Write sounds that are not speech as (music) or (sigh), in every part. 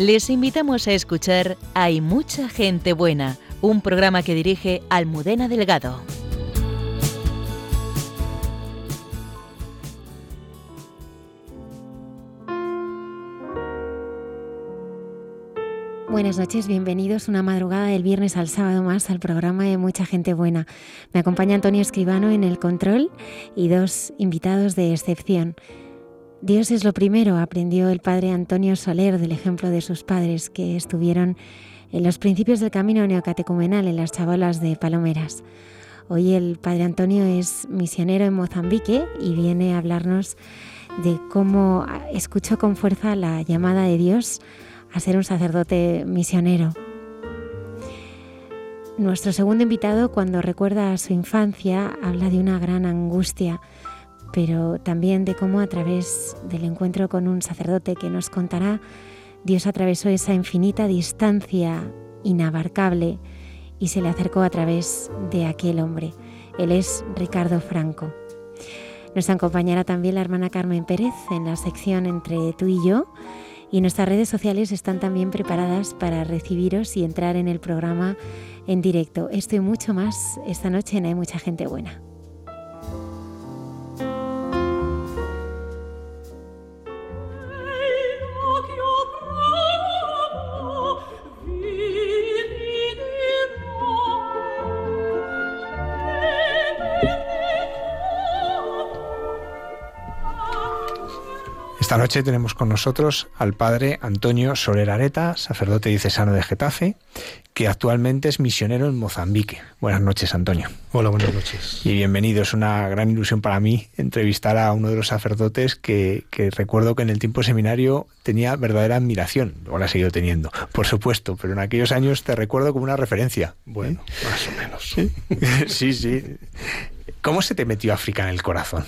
Les invitamos a escuchar Hay mucha gente buena, un programa que dirige Almudena Delgado. Buenas noches, bienvenidos una madrugada del viernes al sábado más al programa de Mucha Gente Buena. Me acompaña Antonio Escribano en el control y dos invitados de excepción. Dios es lo primero, aprendió el padre Antonio Soler del ejemplo de sus padres que estuvieron en los principios del camino neocatecumenal en las chabolas de Palomeras. Hoy el padre Antonio es misionero en Mozambique y viene a hablarnos de cómo escuchó con fuerza la llamada de Dios a ser un sacerdote misionero. Nuestro segundo invitado, cuando recuerda a su infancia, habla de una gran angustia pero también de cómo a través del encuentro con un sacerdote que nos contará, Dios atravesó esa infinita distancia inabarcable y se le acercó a través de aquel hombre. Él es Ricardo Franco. Nos acompañará también la hermana Carmen Pérez en la sección entre tú y yo y nuestras redes sociales están también preparadas para recibiros y entrar en el programa en directo. Esto y mucho más esta noche en Hay mucha gente buena. Esta noche tenemos con nosotros al padre Antonio Soler Areta, sacerdote diocesano de Getafe, que actualmente es misionero en Mozambique. Buenas noches, Antonio. Hola, buenas noches. Y bienvenido. Es una gran ilusión para mí entrevistar a uno de los sacerdotes que, recuerdo que en el tiempo seminario tenía verdadera admiración. Luego la he seguido teniendo, por supuesto, pero en aquellos años te recuerdo como una referencia. Bueno, más o menos. (laughs) sí, sí. ¿Cómo se te metió África en el corazón?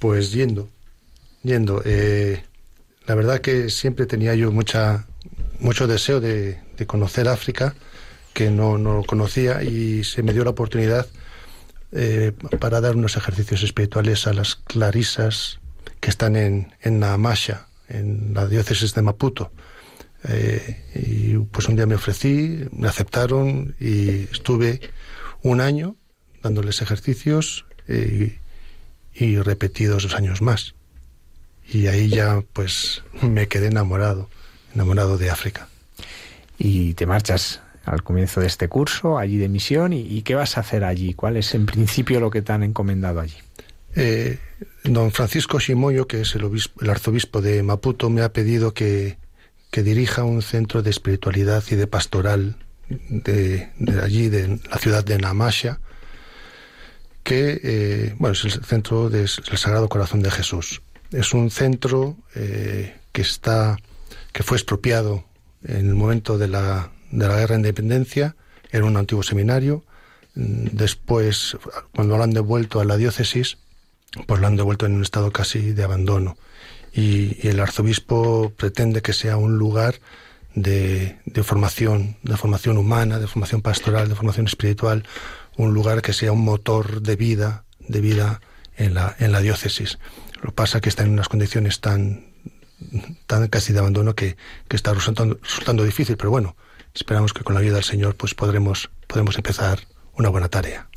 Pues yendo yendo. Eh, la verdad que siempre tenía yo mucha, mucho deseo de, conocer África, que no, lo conocía, y se me dio la oportunidad eh, para dar unos ejercicios espirituales a las clarisas que están en, en Namasha, en la diócesis de Maputo. Eh, y pues un día me ofrecí, me aceptaron y estuve un año dándoles ejercicios y repetidos dos años más y ahí ya pues me quedé enamorado, enamorado de África. Y te marchas al comienzo de este curso, allí de misión, y, qué vas a hacer allí? ¿Cuál es en principio lo que te han encomendado allí? Eh, don Francisco Shimoyo, que es el, el, arzobispo de Maputo, me ha pedido que, que, dirija un centro de espiritualidad y de pastoral de, allí, de la ciudad de Namasha, que eh, bueno, es el centro del Sagrado Corazón de Jesús. Es un centro eh, que está que fue expropiado en el momento de la, de la guerra de independencia, era un antiguo seminario. Después, cuando lo han devuelto a la diócesis, pues lo han devuelto en un estado casi de abandono. Y, el arzobispo pretende que sea un lugar de, de, formación, de formación humana, de formación pastoral, de formación espiritual, un lugar que sea un motor de vida, de vida en la, en la diócesis. Lo pasa que está en unas condiciones tan, tan casi de abandono que, está resultando, difícil, pero bueno, esperamos que con la ayuda del Señor pues podremos, podremos empezar una buena tarea.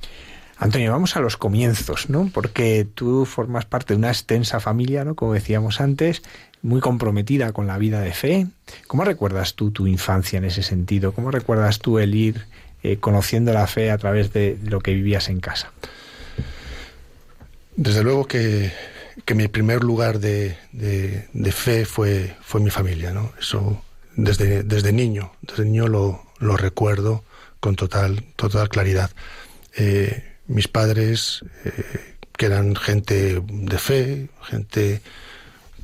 Antonio, vamos a los comienzos, ¿no? Porque tú formas parte de una extensa familia, ¿no? Como decíamos antes, muy comprometida con la vida de fe. ¿Cómo recuerdas tú tu infancia en ese sentido? ¿Cómo recuerdas tú el ir eh, conociendo la fe a través de lo que vivías en casa? Desde luego que que mi primer lugar de, de, fe fue, fue mi familia, ¿no? Eso desde, desde niño, desde niño lo, lo recuerdo con total, total claridad. Eh, mis padres, eh, que eran gente de fe, gente,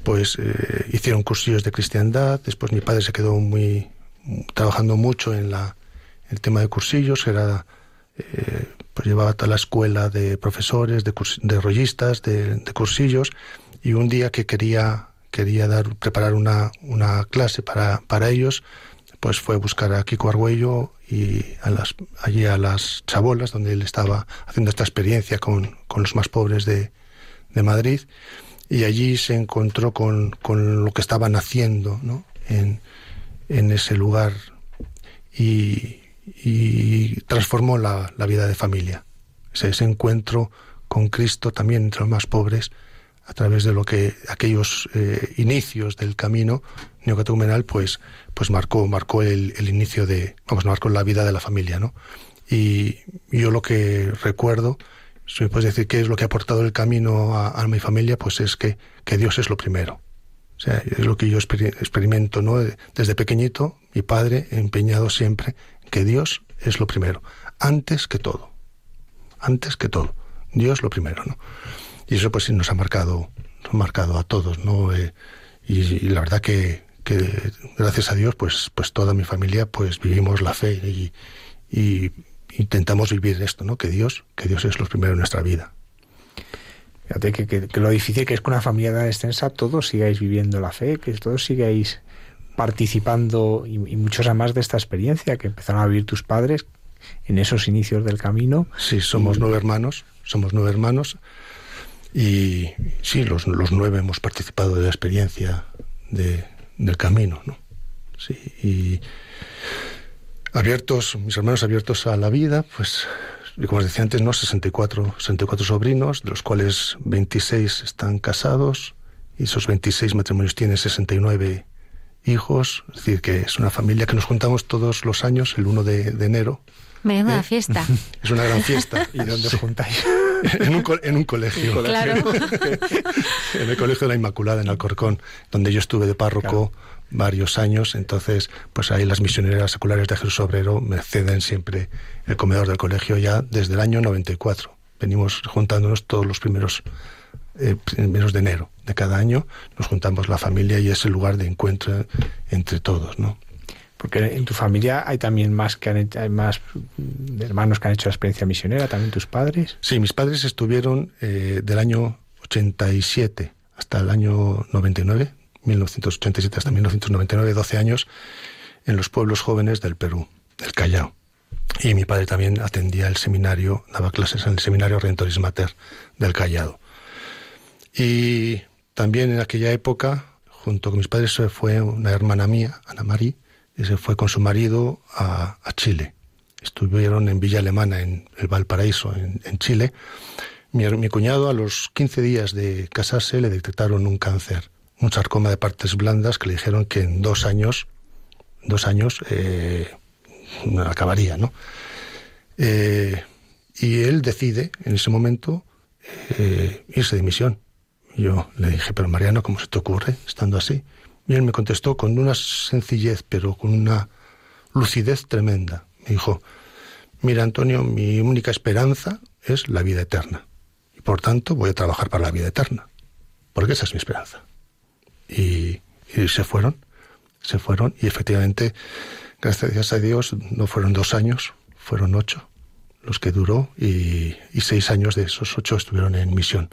pues eh, hicieron cursillos de cristiandad, después mi padre se quedó muy, trabajando mucho en la, el tema de cursillos, era pues llevaba toda la escuela de profesores, de, de rollistas, de, cursillos, y un día que quería, quería dar, preparar una, una clase para, para ellos, pues fue buscar a Kiko Argüello y a las, allí a las chabolas, donde él estaba haciendo esta experiencia con, con los más pobres de, de, Madrid, y allí se encontró con, con, lo que estaban haciendo ¿no? en, en ese lugar y, transformó la, vida de familia. Ese, ese, encuentro con Cristo también entre los más pobres, a través de lo que aquellos eh, inicios del camino neocatecumenal, pues, pues marcó, marcó el, inicio de, vamos, marcó la vida de la familia, ¿no? Y yo lo que recuerdo, si me puedes decir qué es lo que ha aportado el camino a, mi familia, pues es que, que Dios es lo primero. O sea, es lo que yo experimento, ¿no? Desde pequeñito, mi padre empeñado siempre que Dios es lo primero, antes que todo. Antes que todo. Dios lo primero, ¿no? Y eso pues sí nos ha marcado, nos ha marcado a todos, ¿no? Eh, y, la verdad que, que, gracias a Dios, pues, pues toda mi familia pues vivimos la fe y, intentamos vivir esto, ¿no? Que Dios, que Dios es lo primero en nuestra vida. Fíjate que, que, lo difícil que es con una familia tan extensa todos sigáis viviendo la fe, que todos sigáis participando y, y muchos además de esta experiencia que empezaron a vivir tus padres en esos inicios del camino. Sí, somos nueve hermanos, somos nueve hermanos y sí, los, los nueve hemos participado de la experiencia de, del camino, ¿no? Sí, y abiertos, mis hermanos abiertos a la vida, pues, como os decía antes, ¿no? 64, 64 sobrinos, de los cuales 26 están casados, y esos 26 matrimonios tienen 69 hijos, es decir, que es una familia que nos juntamos todos los años, el 1 de, de enero. Menuda ¿Eh? fiesta. (laughs) Es una gran fiesta. (laughs) ¿Y dónde os juntáis? (laughs) en, un, en un colegio. Claro. en el Colegio de la Inmaculada, en Alcorcón, donde yo estuve de párroco varios años. Entonces, pues ahí las misioneras seculares de Jesús Obrero me ceden siempre el comedor del colegio ya desde el año 94. Venimos juntándonos todos los primeros eh, primeros de enero de cada año, nos juntamos la familia y es el lugar de encuentro entre todos, ¿no? Porque en tu familia hay también más que han hecho, hay más hermanos que han hecho la experiencia misionera, también tus padres. Sí, mis padres estuvieron eh, del año 87 hasta el año 99, 1987 hasta 1999, 12 años, en los pueblos jóvenes del Perú, del Callao. Y mi padre también atendía el seminario, daba clases en el seminario Rentoris Mater del Callao. Y también en aquella época, junto con mis padres, fue una hermana mía, Ana María, y se fue con su marido a, Chile. Estuvieron en Villa Alemana, en el Valparaíso, en, Chile. Mi, mi, cuñado, a los 15 días de casarse, le detectaron un cáncer, un sarcoma de partes blandas que le dijeron que en dos años, dos años, eh, acabaría, ¿no? Eh, y él decide, en ese momento, eh, irse de misión. Yo le dije, pero Mariano, ¿cómo se te ocurre estando así? Y él me contestó con una sencillez, pero con una lucidez tremenda. Me dijo, mira Antonio, mi única esperanza es la vida eterna. Y por tanto voy a trabajar para la vida eterna. Porque esa es mi esperanza. Y, se fueron, se fueron. Y efectivamente, gracias a Dios, no fueron dos años, fueron ocho los que duró. Y, y seis años de esos ocho estuvieron en misión.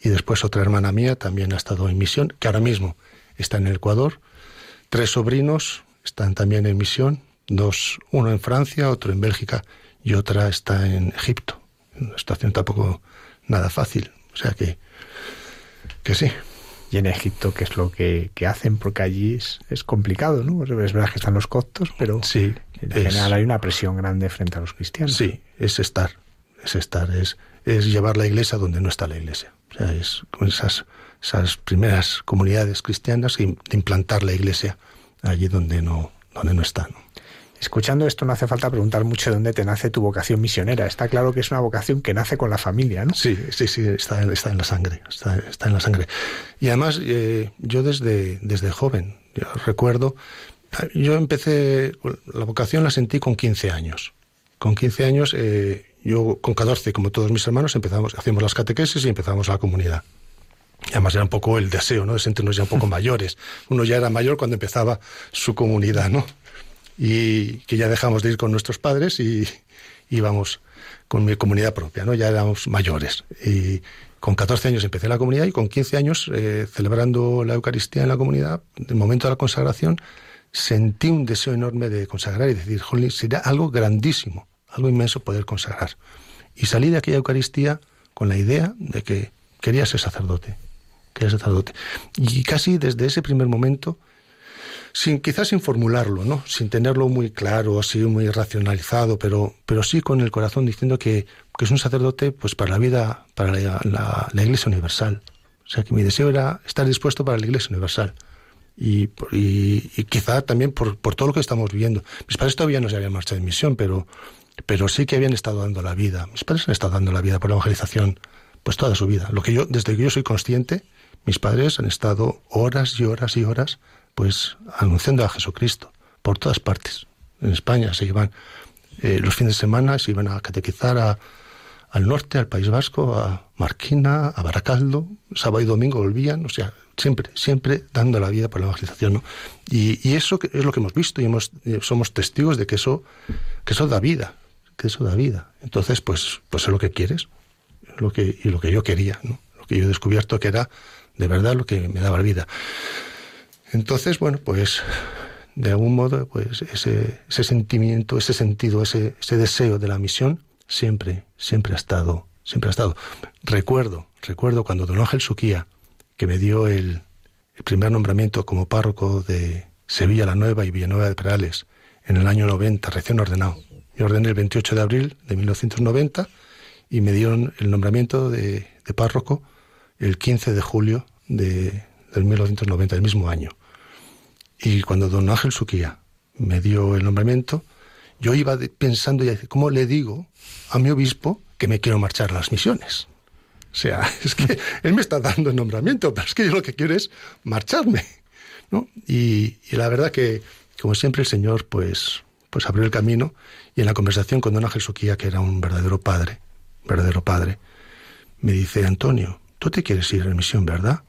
Y después otra hermana mía también ha estado en misión, que ahora mismo está en el Ecuador. Tres sobrinos están también en misión, dos, uno en Francia, otro en Bélgica y otra está en Egipto. Una situación tampoco nada fácil. O sea que, que sí. Y en Egipto, ¿qué es lo que, hacen? Porque allí es, es, complicado, ¿no? Es verdad que están los coptos, pero sí, en general hay una presión grande frente a los cristianos. Sí, es estar, es estar, es, es llevar la iglesia donde no está la iglesia. O sea, es con esas esas primeras comunidades cristianas y implantar la iglesia allí donde no, donde no está. Escuchando esto no hace falta preguntar mucho de dónde te nace tu vocación misionera. Está claro que es una vocación que nace con la familia, ¿no? Sí, sí, sí, está, está en la sangre, está, está en la sangre. Y además eh, yo desde, desde joven, recuerdo, yo empecé, la vocación la sentí con 15 años. Con 15 años, eh, yo con 14, como todos mis hermanos, empezamos, hacíamos las catequesis y empezamos la comunidad. Y además era un poco el deseo, ¿no? De sentirnos ya un poco (laughs) mayores. Uno ya era mayor cuando empezaba su comunidad, ¿no? Y que ya dejamos de ir con nuestros padres y íbamos con mi comunidad propia, ¿no? Ya éramos mayores. Y con 14 años empecé la comunidad y con 15 años, eh, celebrando la Eucaristía en la comunidad, en el momento de la consagración, sentí un deseo enorme de consagrar y decir, jolín, sería algo grandísimo, algo inmenso poder consagrar. Y salí de aquella Eucaristía con la idea de que quería ser sacerdote que sacerdote. Y casi desde ese primer momento sin quizás sin formularlo, ¿no? Sin tenerlo muy claro, así muy racionalizado, pero, pero sí con el corazón diciendo que, que es un sacerdote pues para la vida, para la, la, Iglesia Universal. O sea que mi deseo era estar dispuesto para la Iglesia Universal. Y, y, y quizá también por, por, todo lo que estamos viviendo. Mis padres todavía no se habían marchado en misión, pero, pero sí que habían estado dando la vida. Mis padres han estado dando la vida por la evangelización pues toda su vida. Lo que yo, desde que yo soy consciente, mis padres han estado horas y horas y horas pues anunciando a Jesucristo por todas partes. En España se iban eh, los fines de semana, se iban a catequizar al norte, al País Vasco, a Marquina, a Baracaldo, sábado y domingo volvían, o sea, siempre, siempre dando la vida por la evangelización. ¿no? Y, y, eso es lo que hemos visto y hemos, eh, somos testigos de que eso, que eso da vida, que eso da vida. Entonces, pues, pues es lo que quieres lo que, y lo que yo quería, lo que yo he descubierto que era de verdad lo que me daba vida. Entonces, bueno, pues de algún modo, pues ese, sentimiento, ese sentido, ese, ese deseo de la misión siempre, siempre ha estado, siempre ha estado. Recuerdo, recuerdo cuando don Ángel Suquía, que me dio el, el primer nombramiento como párroco de Sevilla la Nueva y Villanueva de Perales en el año 90, recién ordenado. Yo ordené el 28 de abril de 1990 y me dieron el nombramiento de, de párroco el 15 de julio de, del 1990, el mismo año. Y cuando don Ángel Suquía me dio el nombramiento, yo iba pensando, ya, ¿cómo le digo a mi obispo que me quiero marchar a las misiones? O sea, (laughs) es que él me está dando el nombramiento, pero es que yo lo que quiero es marcharme. ¿no? Y, y, la verdad que, como siempre, el Señor pues, pues abrió el camino y en la conversación con don Ángel Suquía, que era un verdadero padre, verdadero padre, me dice, Antonio, tú te quieres ir a misión, ¿verdad?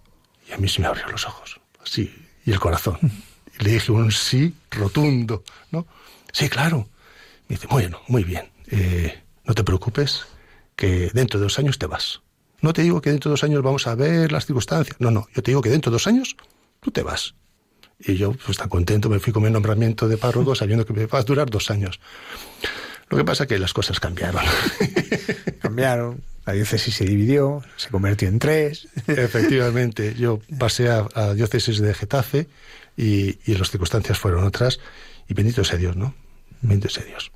Y a mí se me abrió los ojos, así, y el corazón. Y le dije un sí rotundo, ¿no? Sí, claro. Me dice, bueno, muy bien, eh, no te preocupes, que dentro de dos años te vas. No te digo que dentro de dos años vamos a ver las circunstancias. No, no, yo te digo que dentro de dos años tú te vas. Y yo, pues tan contento, me fui con mi nombramiento de párroco (laughs) sabiendo que me va a durar dos años. Lo que pasa es que las cosas cambiaron. (laughs) cambiaron. La diócesis se dividió, se convirtió en tres. (laughs) Efectivamente, yo pasé a, a diócesis de Getafe y, y, las circunstancias fueron otras. Y bendito sea Dios, ¿no? Bendito sea Dios.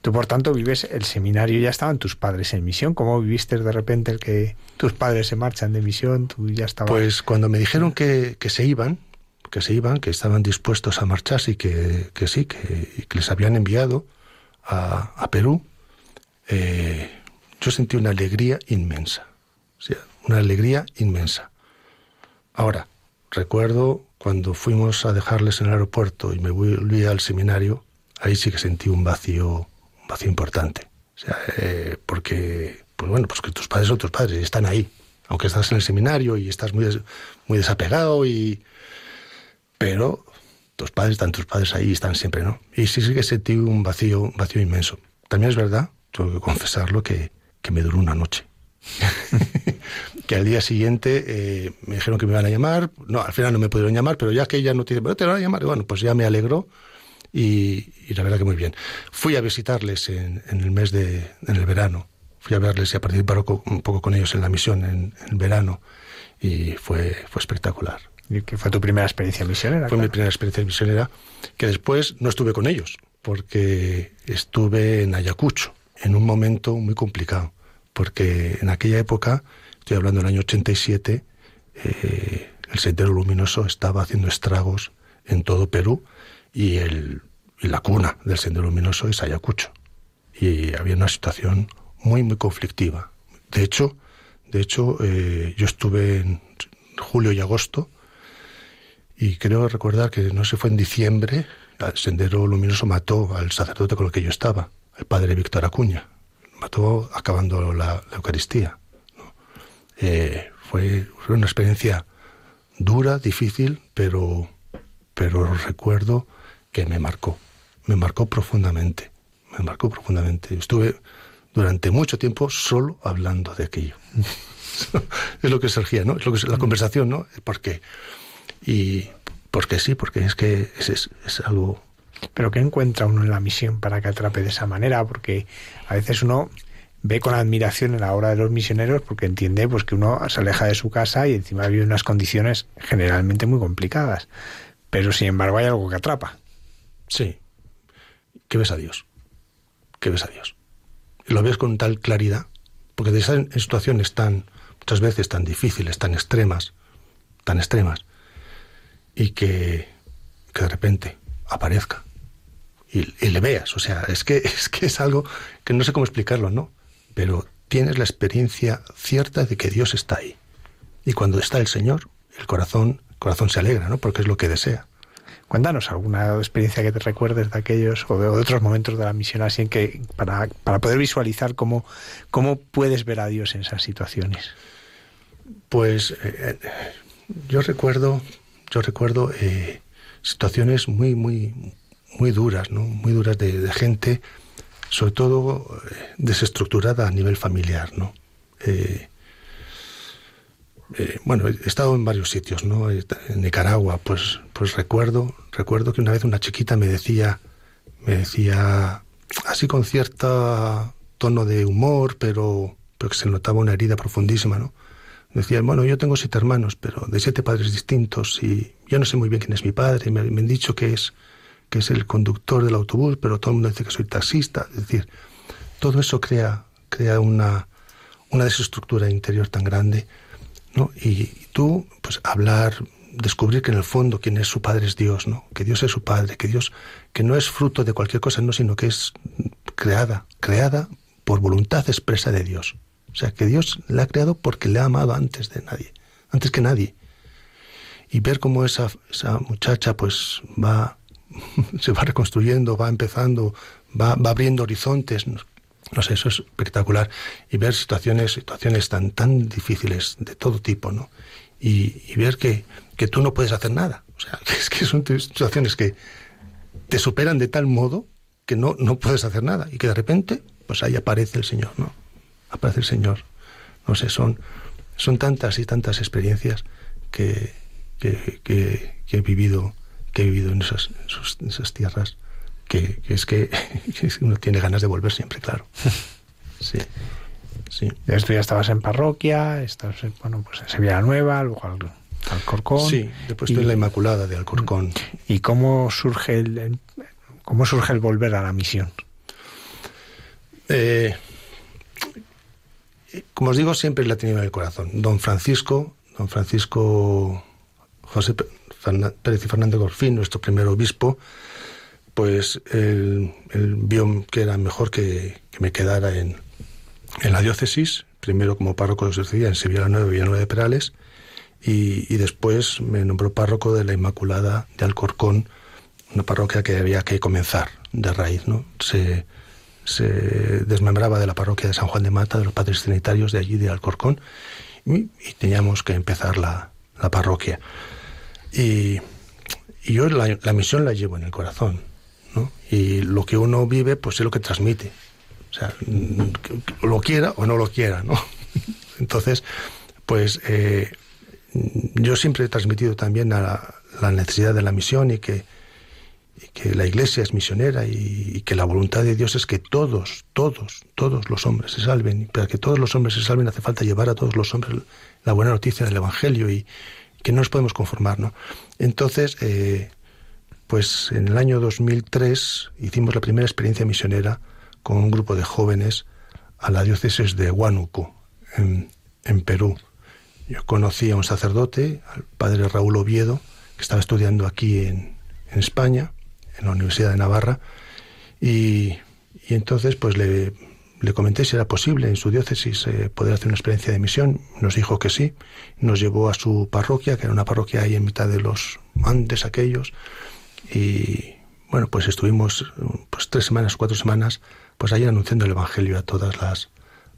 Tú, por tanto, vives el seminario, ya estaban tus padres en misión. ¿Cómo viviste de repente el que tus padres se marchan de misión? Tú ya estabas. Pues cuando me dijeron que, que se iban, que se iban, que estaban dispuestos a marcharse y que, sí, que, les habían enviado a, Perú, eh, yo sentí una alegría inmensa. O una alegría inmensa. Ahora, recuerdo cuando fuimos a dejarles en el aeropuerto y me volví al seminario, ahí sí que sentí un vacío, un vacío importante. O sea, eh, porque, pues bueno, pues que tus padres son tus padres y están ahí. Aunque estás en el seminario y estás muy, muy desapegado y... Pero tus padres están tus padres ahí están siempre, ¿no? Y sí, sí que sentí un vacío, un vacío inmenso. También es verdad, tengo que confesarlo, que que me duró una noche. (laughs) que al día siguiente eh, me dijeron que me iban a llamar. No, al final no me pudieron llamar, pero ya que ella no tiene, pero te van a llamar. Bueno, pues ya me alegró y, la verdad que muy bien. Fui a visitarles en, en, el mes de, en el verano. Fui a verles y a participar un poco con ellos en la misión en, en el verano y fue, fue espectacular. ¿Y qué fue tu primera experiencia misionera? Fue claro. mi primera experiencia misionera, que después no estuve con ellos, porque estuve en Ayacucho, en un momento muy complicado porque en aquella época, estoy hablando del año 87, eh, el Sendero Luminoso estaba haciendo estragos en todo Perú y, el, y la cuna del Sendero Luminoso es Ayacucho. Y había una situación muy, muy conflictiva. De hecho, de hecho eh, yo estuve en julio y agosto y creo recordar que no sé, fue en diciembre, el Sendero Luminoso mató al sacerdote con el que yo estaba, el padre Víctor Acuña mató acabando la, Eucaristía. Eh, fue, fue, una experiencia dura, difícil, pero, pero recuerdo que me marcó, me marcó profundamente, me marcó profundamente. Estuve durante mucho tiempo solo hablando de aquello. (laughs) es lo que surgía, ¿no? Es lo que es la conversación, ¿no? ¿Por qué? Y porque sí, porque es que es, es, es algo pero ¿qué encuentra uno en la misión para que atrape de esa manera? Porque a veces uno ve con admiración en la obra de los misioneros porque entiende pues que uno se aleja de su casa y encima vive unas condiciones generalmente muy complicadas. Pero sin embargo hay algo que atrapa. Sí. Que ves a Dios. Que ves a Dios. Y lo ves con tal claridad, porque de esas situaciones tan, muchas veces tan difíciles, tan extremas, tan extremas, y que, que de repente aparezca y, y, le veas. O sea, es que, (laughs) es que es algo que no sé cómo explicarlo, ¿no? Pero tienes la experiencia cierta de que Dios está ahí. Y cuando está el Señor, el corazón, el corazón se alegra, ¿no? Porque es lo que desea. Cuéntanos alguna experiencia que te recuerdes de aquellos o de, otros momentos de la misión así en que para, para poder visualizar cómo, cómo puedes ver a Dios en esas situaciones. Pues eh, yo recuerdo, yo recuerdo eh, situaciones muy, muy, muy duras, ¿no? Muy duras de, gente, sobre todo eh, desestructurada a nivel familiar, ¿no? Eh, eh, bueno, he estado en varios sitios, ¿no? En Nicaragua, pues, pues recuerdo, recuerdo que una vez una chiquita me decía, me decía, así con cierto tono de humor, pero, pero que se notaba una herida profundísima, ¿no? Me decía, bueno, yo tengo siete hermanos, pero de siete padres distintos, y yo no sé muy bien quién es mi padre, me, me han dicho que es, que es el conductor del autobús, pero todo el mundo dice que soy taxista, es decir, todo eso crea, crea una, una desestructura interior tan grande ¿no? Y tú, pues hablar, descubrir que en el fondo quien es su padre es Dios, ¿no? Que Dios es su padre, que Dios, que no es fruto de cualquier cosa, no, sino que es creada, creada por voluntad expresa de Dios. O sea, que Dios la ha creado porque le ha amado antes de nadie, antes que nadie. Y ver cómo esa, esa muchacha pues va, (laughs) se va reconstruyendo, va empezando, va, va abriendo horizontes, no sé, eso es espectacular. Y ver situaciones, situaciones tan, tan difíciles de todo tipo, ¿no? Y, ver que, que, tú no puedes hacer nada. O sea, (laughs) es que son situaciones que te superan de tal modo que no, no puedes hacer nada. Y que de repente, pues ahí aparece el Señor, ¿no? Aparece el Señor. No sé, son, son tantas y tantas experiencias que, que, que, que he vivido, que he vivido en esas, en esas tierras que, que, es que, (laughs) que, uno tiene ganas de volver siempre, claro. (laughs) Sí. Sí. Esto ya estabas en parroquia, estás bueno, pues en Sevilla Nueva, luego al, Alcorcón. Sí, después y, estoy en la Inmaculada de Alcorcón. ¿Y cómo surge el, cómo surge el volver a la misión? Eh, como os digo, siempre la he tenido en el corazón. Don Francisco, don Francisco José Pérez y Fernández Gorfín, nuestro primer obispo, pues él, él, vio que era mejor que, que me quedara en, en, la diócesis, primero como párroco de Sevilla, en Sevilla Nueva y Villanueva de Perales, y, y, después me nombró párroco de la Inmaculada de Alcorcón, una parroquia que había que comenzar de raíz, ¿no? Se, se desmembraba de la parroquia de San Juan de Mata, de los padres trinitarios de allí, de Alcorcón, y, teníamos que empezar la, la parroquia. Y, yo la, misión la llevo en el corazón, ¿no? Y lo que uno vive, pues es lo que transmite. O sea, lo quiera o no lo quiera, ¿no? (laughs) Entonces, pues eh, yo siempre he transmitido también a la, necesidad de la misión y que, y que la iglesia es misionera y, que la voluntad de Dios es que todos, todos, todos los hombres se salven. Y para que todos los hombres se salven hace falta llevar a todos los hombres la buena noticia del Evangelio y que no nos podemos conformar, ¿no? Entonces, eh, pues en el año 2003 hicimos la primera experiencia misionera con un grupo de jóvenes a la diócesis de Huánuco, en, Perú. Yo conocí a un sacerdote, al padre Raúl Oviedo, que estaba estudiando aquí en España, en la Universidad de Navarra, y, y entonces pues le, le, comenté si era posible en su diócesis eh, poder hacer una experiencia de misión. Nos dijo que sí, nos llevó a su parroquia, que era una parroquia ahí en mitad de los Andes aquellos, y bueno, pues estuvimos pues tres semanas, cuatro semanas, pues ahí anunciando el Evangelio a todas las,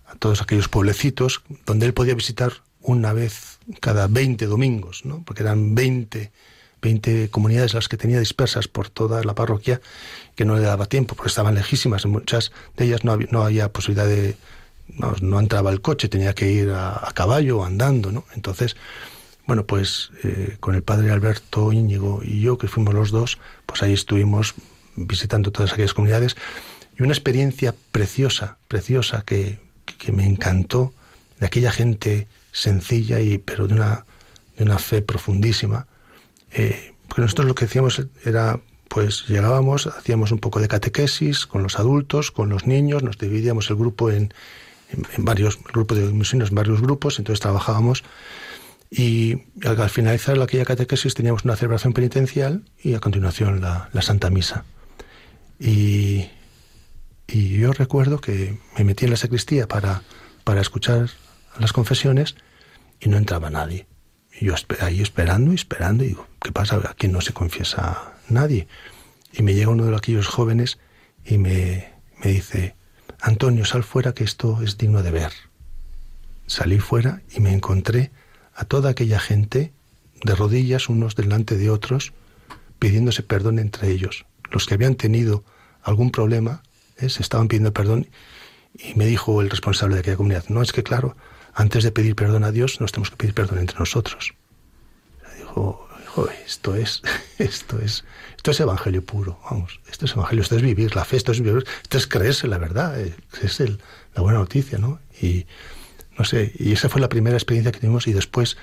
a todos aquellos pueblecitos donde él podía visitar una vez cada 20 domingos, ¿no? Porque eran 20, 20 comunidades las que tenía dispersas por toda la parroquia que no le daba tiempo porque estaban lejísimas. Muchas de ellas no había, no había posibilidad de, no, no, entraba el coche, tenía que ir a, a caballo o andando, ¿no? Entonces, bueno, pues eh, con el padre Alberto Íñigo y yo, que fuimos los dos, pues ahí estuvimos visitando todas aquellas comunidades y una experiencia preciosa, preciosa que, que me encantó de aquella gente sencilla y pero de una, de una fe profundísima, eh, nosotros lo que hacíamos era, pues llegábamos, hacíamos un poco de catequesis con los adultos, con los niños, nos dividíamos el grupo en, varios grupos de misiones, en varios grupos, entonces trabajábamos y al, finalizar aquella catequesis teníamos una celebración penitencial y a continuación la, la Santa Misa. Y, y, yo recuerdo que me metí en la sacristía para, para escuchar las confesiones y no entraba nadie. Yo ahí esperando y esperando y digo, ¿qué pasa? Aquí no se confiesa nadie. Y me llega uno de aquellos jóvenes y me, me dice, Antonio, sal fuera que esto es digno de ver. Salí fuera y me encontré a toda aquella gente de rodillas unos delante de otros, pidiéndose perdón entre ellos. Los que habían tenido algún problema ¿eh? se estaban pidiendo perdón y me dijo el responsable de aquella comunidad, no es que claro, antes de pedir perdón a Dios nos tenemos que pedir perdón entre nosotros. Dijo, esto es, (laughs) esto es, esto es evangelio puro, vamos, esto es evangelio, esto es vivir la fe, esto es vivir, esto es creerse la verdad, es el, la buena noticia, ¿no? Y no sé, y esa fue la primera experiencia que tuvimos y después,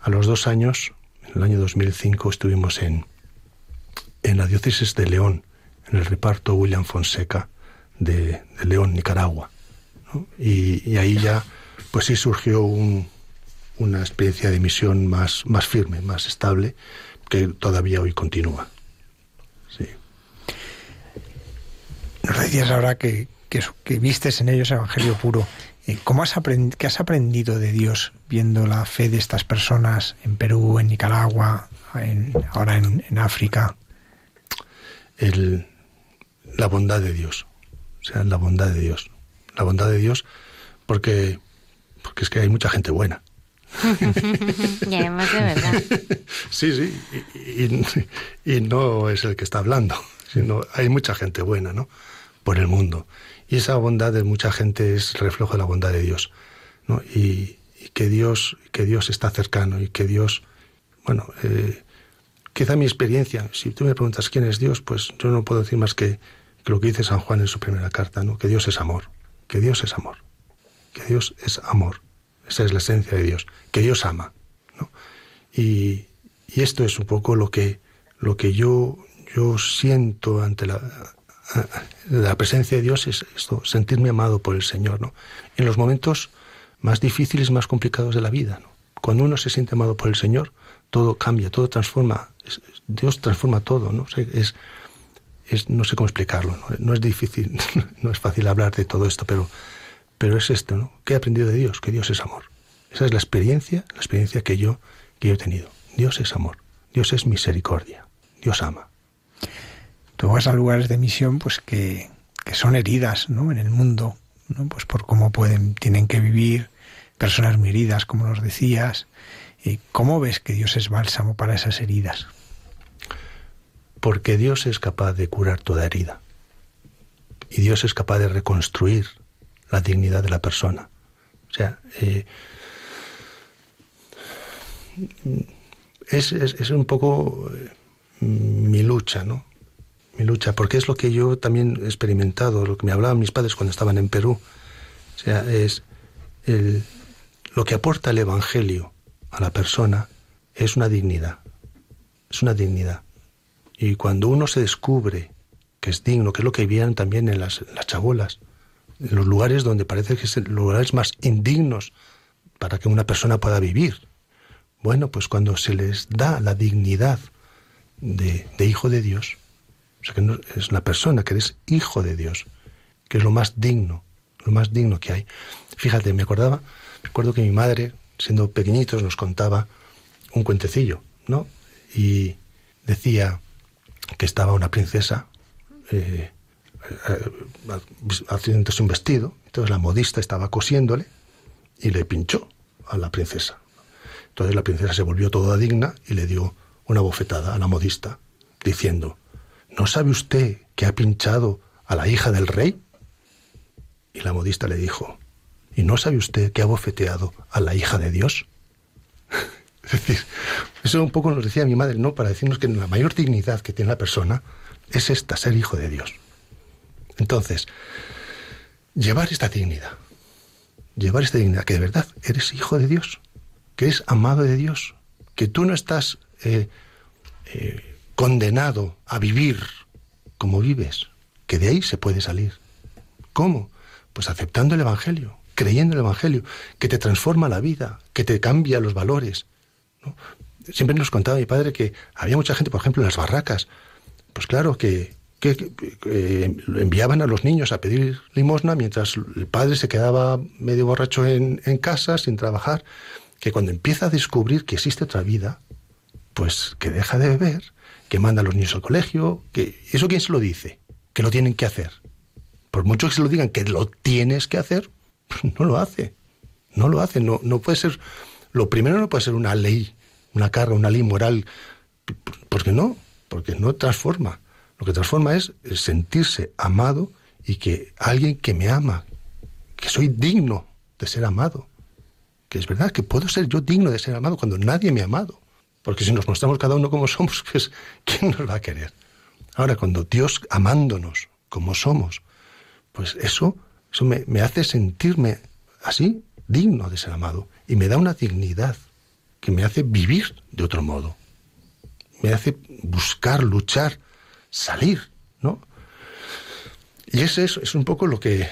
a los dos años, en el año 2005, estuvimos en, en la diócesis de León, en el reparto William Fonseca de, León, Nicaragua. Y, ahí ya, pues sí surgió una experiencia de misión más, más firme, más estable, que todavía hoy continúa. Sí. Nos decías ahora que, que, que vistes en ellos evangelio puro. Eh, ¿Cómo has aprendido, ¿Qué has aprendido de Dios viendo la fe de estas personas en Perú, en Nicaragua, ahora en, África? El, la bondad de Dios. O sea, la bondad de Dios. La bondad de Dios porque, porque es que hay mucha gente buena. (laughs) y además de verdad. (laughs) Sí, sí. Y, y, no es el que está hablando, sino hay mucha gente buena, ¿no? Por el mundo. Y esa bondad de mucha gente es reflejo de la bondad de Dios. ¿no? Y, que Dios que Dios está cercano y que Dios, bueno, eh, quizá mi experiencia, si tú me preguntas quién es Dios, pues yo no puedo decir más que, lo que dice San Juan en su primera carta, ¿no? que Dios es amor, que Dios es amor, que Dios es amor. Esa es la esencia de Dios, que Dios ama. ¿no? Y, esto es un poco lo que, lo que yo, yo siento ante la, la presencia de Dios es esto, sentirme amado por el Señor, ¿no? En los momentos más difíciles, más complicados de la vida, ¿no? Cuando uno se siente amado por el Señor, todo cambia, todo transforma, Dios transforma todo, ¿no? Es, es, no sé cómo explicarlo, ¿no? es difícil, (laughs) no es fácil hablar de todo esto, pero, pero es esto, ¿no? ¿Qué he aprendido de Dios? Que Dios es amor. Esa es la experiencia, la experiencia que yo, que yo he tenido. Dios es amor, Dios es misericordia, Dios ama. Tú vas a lugares de misión pues que, son heridas ¿no? en el mundo, ¿no? pues por cómo pueden, tienen que vivir, personas muy heridas, como nos decías. ¿Y ¿Cómo ves que Dios es bálsamo para esas heridas? Porque Dios es capaz de curar toda herida. Y Dios es capaz de reconstruir la dignidad de la persona. O sea, eh, es, es, un poco eh, mi lucha, ¿no? mi lucha, porque es lo que yo también he experimentado, lo que me hablaban mis padres cuando estaban en Perú. O sea, es el, lo que aporta el Evangelio a la persona es una dignidad, es una dignidad. Y cuando uno se descubre que es digno, que es lo que vivían también en las, las chabolas, los lugares donde parece que son los lugares más indignos para que una persona pueda vivir. Bueno, pues cuando se les da la dignidad de, hijo de Dios, o sea, que no, es una persona, que eres hijo de Dios, que es lo más digno, lo más digno que hay. Fíjate, me acordaba, recuerdo que mi madre, siendo pequeñitos, nos contaba un cuentecillo, ¿no? Y decía que estaba una princesa eh, haciéndose un vestido, entonces la modista estaba cosiéndole y le pinchó a la princesa. Entonces la princesa se volvió toda digna y le dio una bofetada a la modista, diciendo, ¿no sabe usted que ha pinchado a la hija del rey? Y la modista le dijo, ¿y no sabe usted que ha bofeteado a la hija de Dios? (laughs) es decir, eso un poco nos decía mi madre, ¿no? Para decirnos que la mayor dignidad que tiene la persona es esta, ser hijo de Dios. Entonces, llevar esta dignidad, llevar esta dignidad, que de verdad eres hijo de Dios, que eres amado de Dios, que tú no estás eh, eh, condenado a vivir como vives, que de ahí se puede salir. ¿Cómo? Pues aceptando el Evangelio, creyendo el Evangelio, que te transforma la vida, que te cambia los valores. Siempre nos contaba mi padre que había mucha gente, por ejemplo, en las barracas, pues claro, que, que, enviaban a los niños a pedir limosna mientras el padre se quedaba medio borracho en, casa sin trabajar, que cuando empieza a descubrir que existe otra vida, pues que deja de beber, que manda a los niños al colegio, que eso quién se lo dice, que lo tienen que hacer. Por mucho que se lo digan que lo tienes que hacer, (laughs) no lo hace. No lo hace, no, no puede ser lo primero no puede ser una ley, una carga, una ley moral, porque no, porque no transforma. Lo que transforma es sentirse amado y que alguien que me ama, que soy digno de ser amado, que es verdad que puedo ser yo digno de ser amado cuando nadie me ha amado. Porque si nos mostramos cada uno como (laughs) somos, pues ¿quién nos va a querer? Ahora, cuando Dios amándonos como somos, pues eso, eso me, me hace sentirme así, digno de ser amado. Y me da una dignidad que me hace vivir de otro modo. Me hace buscar, luchar, salir, ¿no? Y ese es, es un poco lo que,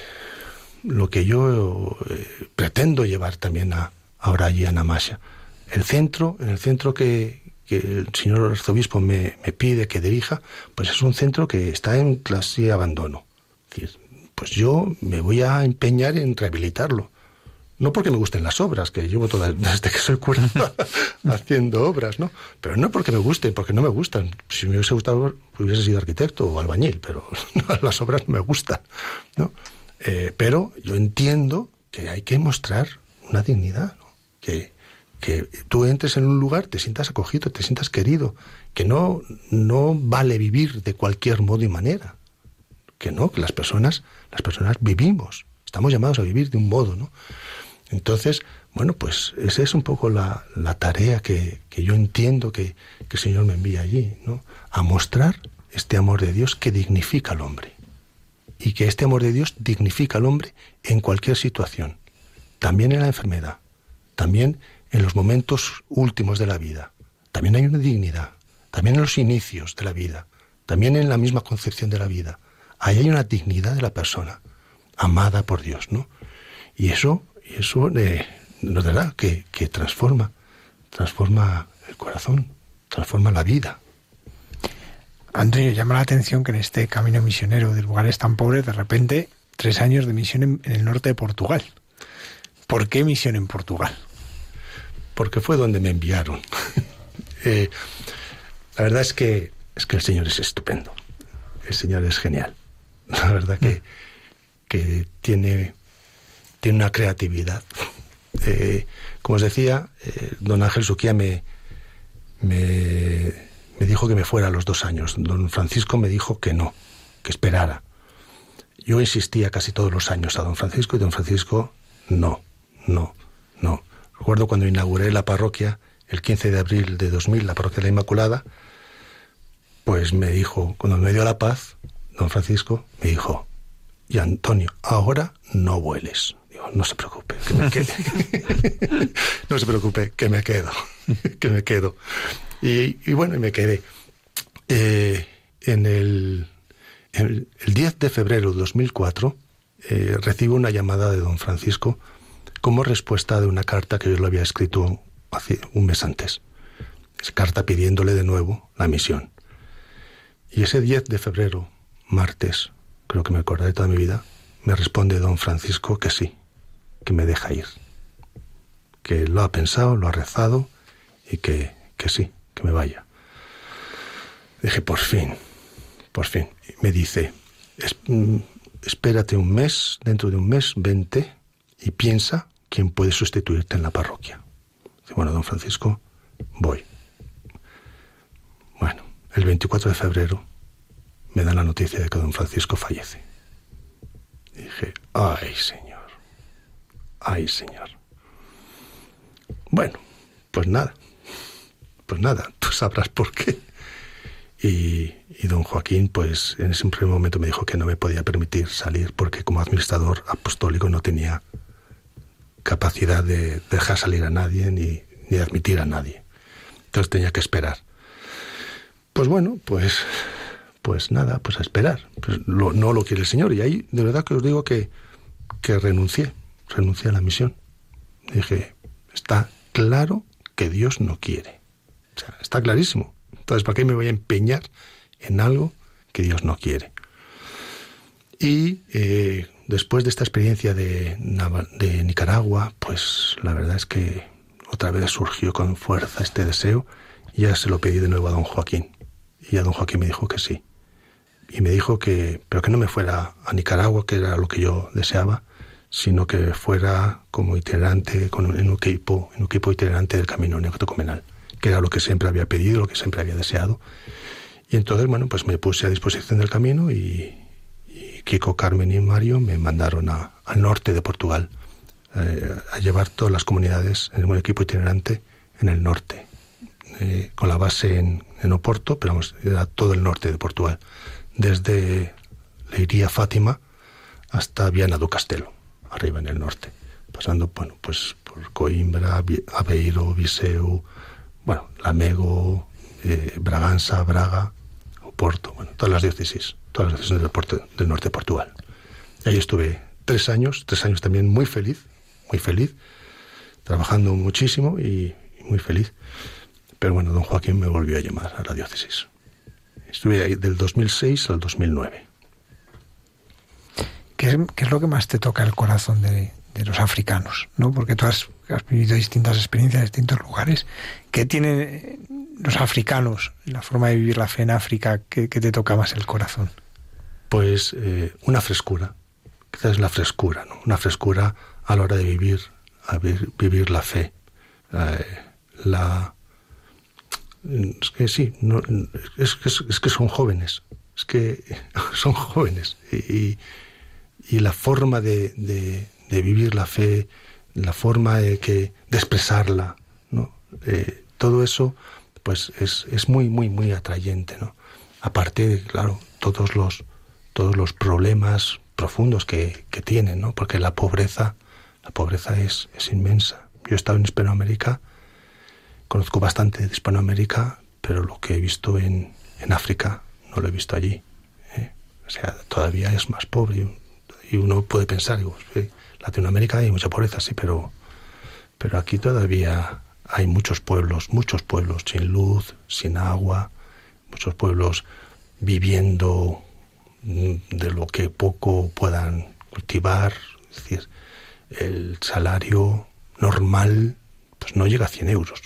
lo que yo eh, pretendo llevar también a, ahora allí a Namasha. El centro, en el centro que, el señor arzobispo me, pide que dirija, pues es un centro que está en clase de abandono. pues yo me voy a empeñar en rehabilitarlo. No porque me gusten las obras, que llevo toda, (laughs) desde que soy cura (laughs) haciendo obras, ¿no? Pero no porque me gusten, porque no me gustan. Si me hubiese gustado, hubiese sido arquitecto o albañil, pero (laughs) las obras no me gustan, ¿no? Eh, pero yo entiendo que hay que mostrar una dignidad, ¿no? que, que tú entres en un lugar, te sientas acogido, te sientas querido, que no, no vale vivir de cualquier modo y manera, que no, que las personas, las personas vivimos, estamos llamados a vivir de un modo, ¿no? Entonces, bueno, pues esa es un poco la, tarea que, yo entiendo que, que, el Señor me envía allí, ¿no? A mostrar este amor de Dios que dignifica al hombre. Y que este amor de Dios dignifica al hombre en cualquier situación. También en la enfermedad. También en los momentos últimos de la vida. También hay una dignidad. También en los inicios de la vida. También en la misma concepción de la vida. Ahí hay una dignidad de la persona, amada por Dios, ¿no? Y eso y eso eh, nos dará que, que transforma, transforma el corazón, transforma la vida. Antonio, llama la atención que en este camino misionero de lugares tan pobres, de repente, tres años de misión en, el norte de Portugal. ¿Por qué misión en Portugal? Porque fue donde me enviaron. (laughs) Eh, la verdad es que, es que el Señor es estupendo. El Señor es genial. (laughs) La verdad que, que tiene tiene una creatividad. Eh, como os decía, eh, don Ángel Suquía me, me, dijo que me fuera a los dos años. Don Francisco me dijo que no, que esperara. Yo insistía casi todos los años a don Francisco y don Francisco no, no, no. Recuerdo cuando inauguré la parroquia el 15 de abril de 2000, la parroquia de la Inmaculada, pues me dijo, cuando me dio la paz, don Francisco me dijo, y Antonio, ahora no vueles no se preocupe, que me quede. (laughs) no se preocupe, que me quedo, (laughs) que me quedo. Y, bueno, me quedé. Eh, en el, el, 10 de febrero de 2004 eh, recibo una llamada de don Francisco como respuesta de una carta que yo le había escrito hace un mes antes. Esa carta pidiéndole de nuevo la misión. Y ese 10 de febrero, martes, creo que me acordaré toda mi vida, me responde don Francisco que sí, que me deja ir, que lo ha pensado, lo ha rezado y que, que sí, que me vaya. Dije, por fin, por fin. me dice, mm, espérate un mes, dentro de un mes, vente y piensa quién puede sustituirte en la parroquia. Dice, bueno, don Francisco, voy. Bueno, el 24 de febrero me dan la noticia de que don Francisco fallece. dije, ay, Señor. Ay, Señor. Bueno, pues nada, pues nada, tú sabrás por qué. Y, don Joaquín, pues en ese primer momento me dijo que no me podía permitir salir porque como administrador apostólico no tenía capacidad de dejar salir a nadie ni, ni admitir a nadie. Entonces tenía que esperar. Pues bueno, pues, pues nada, pues a esperar. Pues no lo quiere el Señor. Y ahí de verdad que os digo que, que renuncié, renuncié a la misión. Dije, está claro que Dios no quiere. Está clarísimo. Entonces, ¿para qué me voy a empeñar en algo que Dios no quiere? Y eh, después de esta experiencia de, Nicaragua, pues la verdad es que otra vez surgió con fuerza este deseo ya se lo pedí de nuevo a don Joaquín. Y a don Joaquín me dijo que sí. Y me dijo que, pero que no me fuera a Nicaragua, que era lo que yo deseaba, sino que fuera como itinerante, con, en, un equipo, en un equipo itinerante del camino neocatecumenal, que era lo que siempre había pedido, lo que siempre había deseado. Y entonces, bueno, pues me puse a disposición del camino y, Kiko, Carmen y Mario me mandaron a, al norte de Portugal eh, a llevar todas las comunidades en un equipo itinerante en el norte, eh, con la base en, en, Oporto, pero vamos, era todo el norte de Portugal, desde Leiría Fátima hasta Viana do Castelo, arriba en el norte, pasando bueno, pues por Coimbra, Aveiro, Viseu, bueno, Lamego, eh, Braganza, Braga, Oporto, bueno, todas las diócesis todas las veces del, del norte de Portugal. Y ahí estuve tres años, tres años también muy feliz, muy feliz, trabajando muchísimo y, muy feliz. Pero bueno, don Joaquín me volvió a llamar a la diócesis. Estuve ahí del 2006 al 2009. ¿Qué es, lo que más te toca el corazón de, los africanos? ¿no? Porque tú has, vivido distintas experiencias en distintos lugares. ¿Qué tienen los africanos, la forma de vivir la fe en África, que, te toca más el corazón? pues eh, una frescura, quizás la frescura, ¿no? una frescura a la hora de vivir, vivir la fe. Eh, la, es que sí, es, que, son jóvenes, es que (laughs) son jóvenes y la forma de, de, de, vivir la fe, la forma de, que, de expresarla, ¿no? Eh, todo eso pues es, es muy, muy, muy atrayente. ¿no? Aparte, de, claro, todos los, todos los problemas profundos que, que tienen, ¿no? Porque la pobreza, la pobreza es, es inmensa. Yo he estado en Hispanoamérica, conozco bastante de Hispanoamérica, pero lo que he visto en, en África no lo he visto allí. ¿eh? O sea, todavía es más pobre. Y uno puede pensar, digo, sí, Latinoamérica hay mucha pobreza, sí, pero, pero aquí todavía hay muchos pueblos, muchos pueblos sin luz, sin agua, muchos pueblos viviendo de lo que poco puedan cultivar, es decir, el salario normal pues no llega a 100 euros.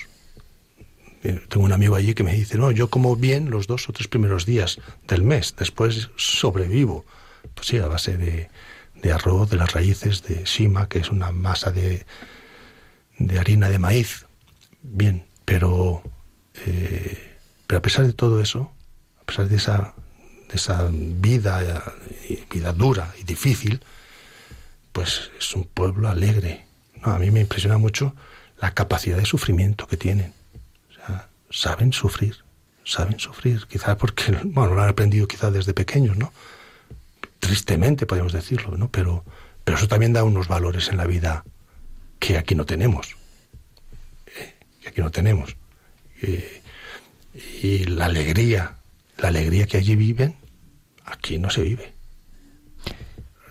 Eh, tengo un amigo allí que me dice, no, yo como bien los dos o tres primeros días del mes, después sobrevivo. Pues sí, a base de, de arroz, de las raíces de shima, que es una masa de, de harina de maíz. Bien, pero, eh, pero a pesar de todo eso, a pesar de esa de esa vida, vida dura y difícil, pues es un pueblo alegre. ¿no? A mí me impresiona mucho la capacidad de sufrimiento que tienen. O sea, saben sufrir, saben sufrir, quizás porque, (laughs) bueno, lo han aprendido quizás desde pequeños, ¿no? Tristemente podemos decirlo, ¿no? Pero, pero eso también da unos valores en la vida que aquí no tenemos. ¿eh? Que aquí no tenemos. Eh, y la alegría la alegría que allí viven, aquí no se vive.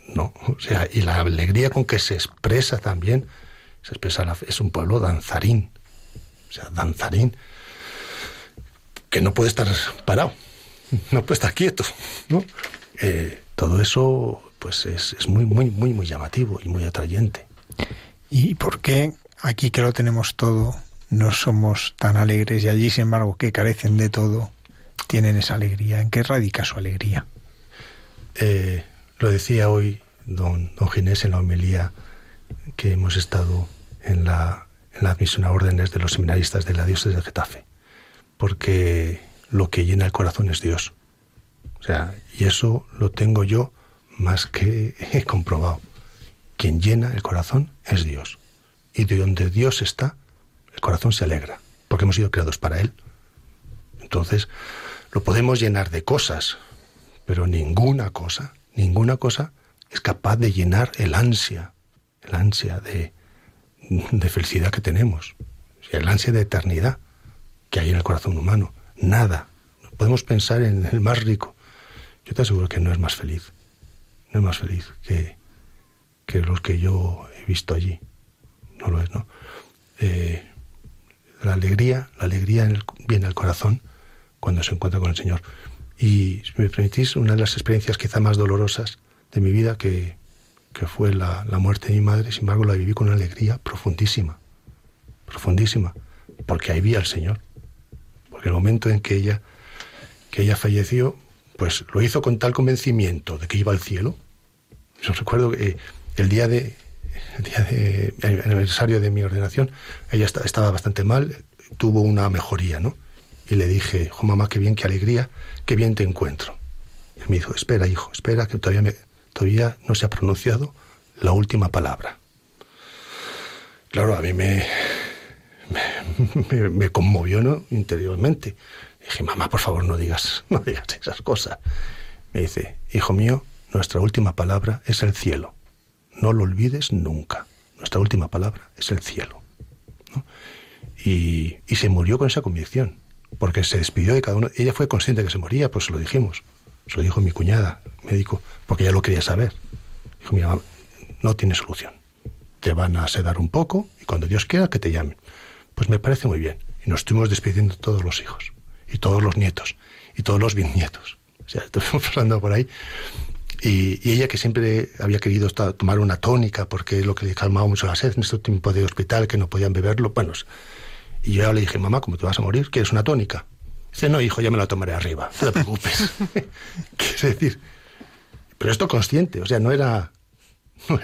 No, o sea, y la alegría con que se expresa también, se expresa, es un pueblo danzarín, o sea, danzarín, que no puede estar parado, (laughs) no puede estar quieto, ¿no? Eh, todo eso, pues es, es muy, muy, muy, muy llamativo y muy atrayente. ¿Y por qué aquí que lo tenemos todo, no somos tan alegres y allí, sin embargo, que carecen de todo, tienen esa alegría? ¿En qué radica su alegría? Eh, lo decía hoy don, don Ginés en la homilía que hemos estado en la, en la admisión a órdenes de los seminaristas de la diócesis de Getafe, porque lo que llena el corazón es Dios. O sea, y eso lo tengo yo más que he (laughs) comprobado. Quien llena el corazón es Dios. Y de donde Dios está, el corazón se alegra, porque hemos sido creados para Él. Entonces, lo podemos llenar de cosas, pero ninguna cosa, ninguna cosa es capaz de llenar el ansia, el ansia de, de felicidad que tenemos, el ansia de eternidad que hay en el corazón humano. Nada podemos pensar en el más rico. Yo te aseguro que no es más feliz. No es más feliz que, que los que yo he visto allí. No lo es, ¿no? Eh, la alegría, la alegría viene al corazón cuando se encuentra con el Señor. Y si me permitís, una de las experiencias quizá más dolorosas de mi vida, que, que fue la, la, muerte de mi madre, sin embargo la viví con una alegría profundísima, profundísima, porque ahí vi al Señor. Porque el momento en que ella, que ella falleció, pues lo hizo con tal convencimiento de que iba al cielo. Yo recuerdo que el día de el día de aniversario de mi ordenación, ella estaba bastante mal, tuvo una mejoría, ¿no? Y le dije, hijo mamá, qué bien, qué alegría, qué bien te encuentro. Y me dijo, espera, hijo, espera, que todavía, me, todavía no se ha pronunciado la última palabra. Claro, a mí me, (laughs) me, me conmovió ¿no? interiormente. Dije, mamá, por favor, no digas, (laughs) no digas esas cosas. Me dice, hijo mío, nuestra última palabra es el cielo. No lo olvides nunca. Nuestra última palabra es el cielo. Y, y, se murió con esa convicción, porque se despidió de cada uno. Ella fue consciente de que se moría, pues se lo dijimos. Se lo dijo mi cuñada, médico, porque ella lo quería saber. Dijo, mira, no tiene solución. Te van a sedar un poco y cuando Dios quiera que te llamen. Pues me parece muy bien. Y nos estuvimos despidiendo todos los hijos, y todos los nietos, y todos los bisnietos. O sea, (laughs) estuvimos pasando por ahí. Y, ella que siempre había querido estar, tomar una tónica porque es lo que le calmaba mucho la sed en este tiempo de hospital, que no podían beberlo. Bueno, y yo le dije, mamá, ¿cómo te vas a morir? ¿Quieres una tónica? Dice, no, hijo, ya me la tomaré arriba, no te preocupes. (laughs) Quiere decir, pero esto consciente, o sea, no era, no.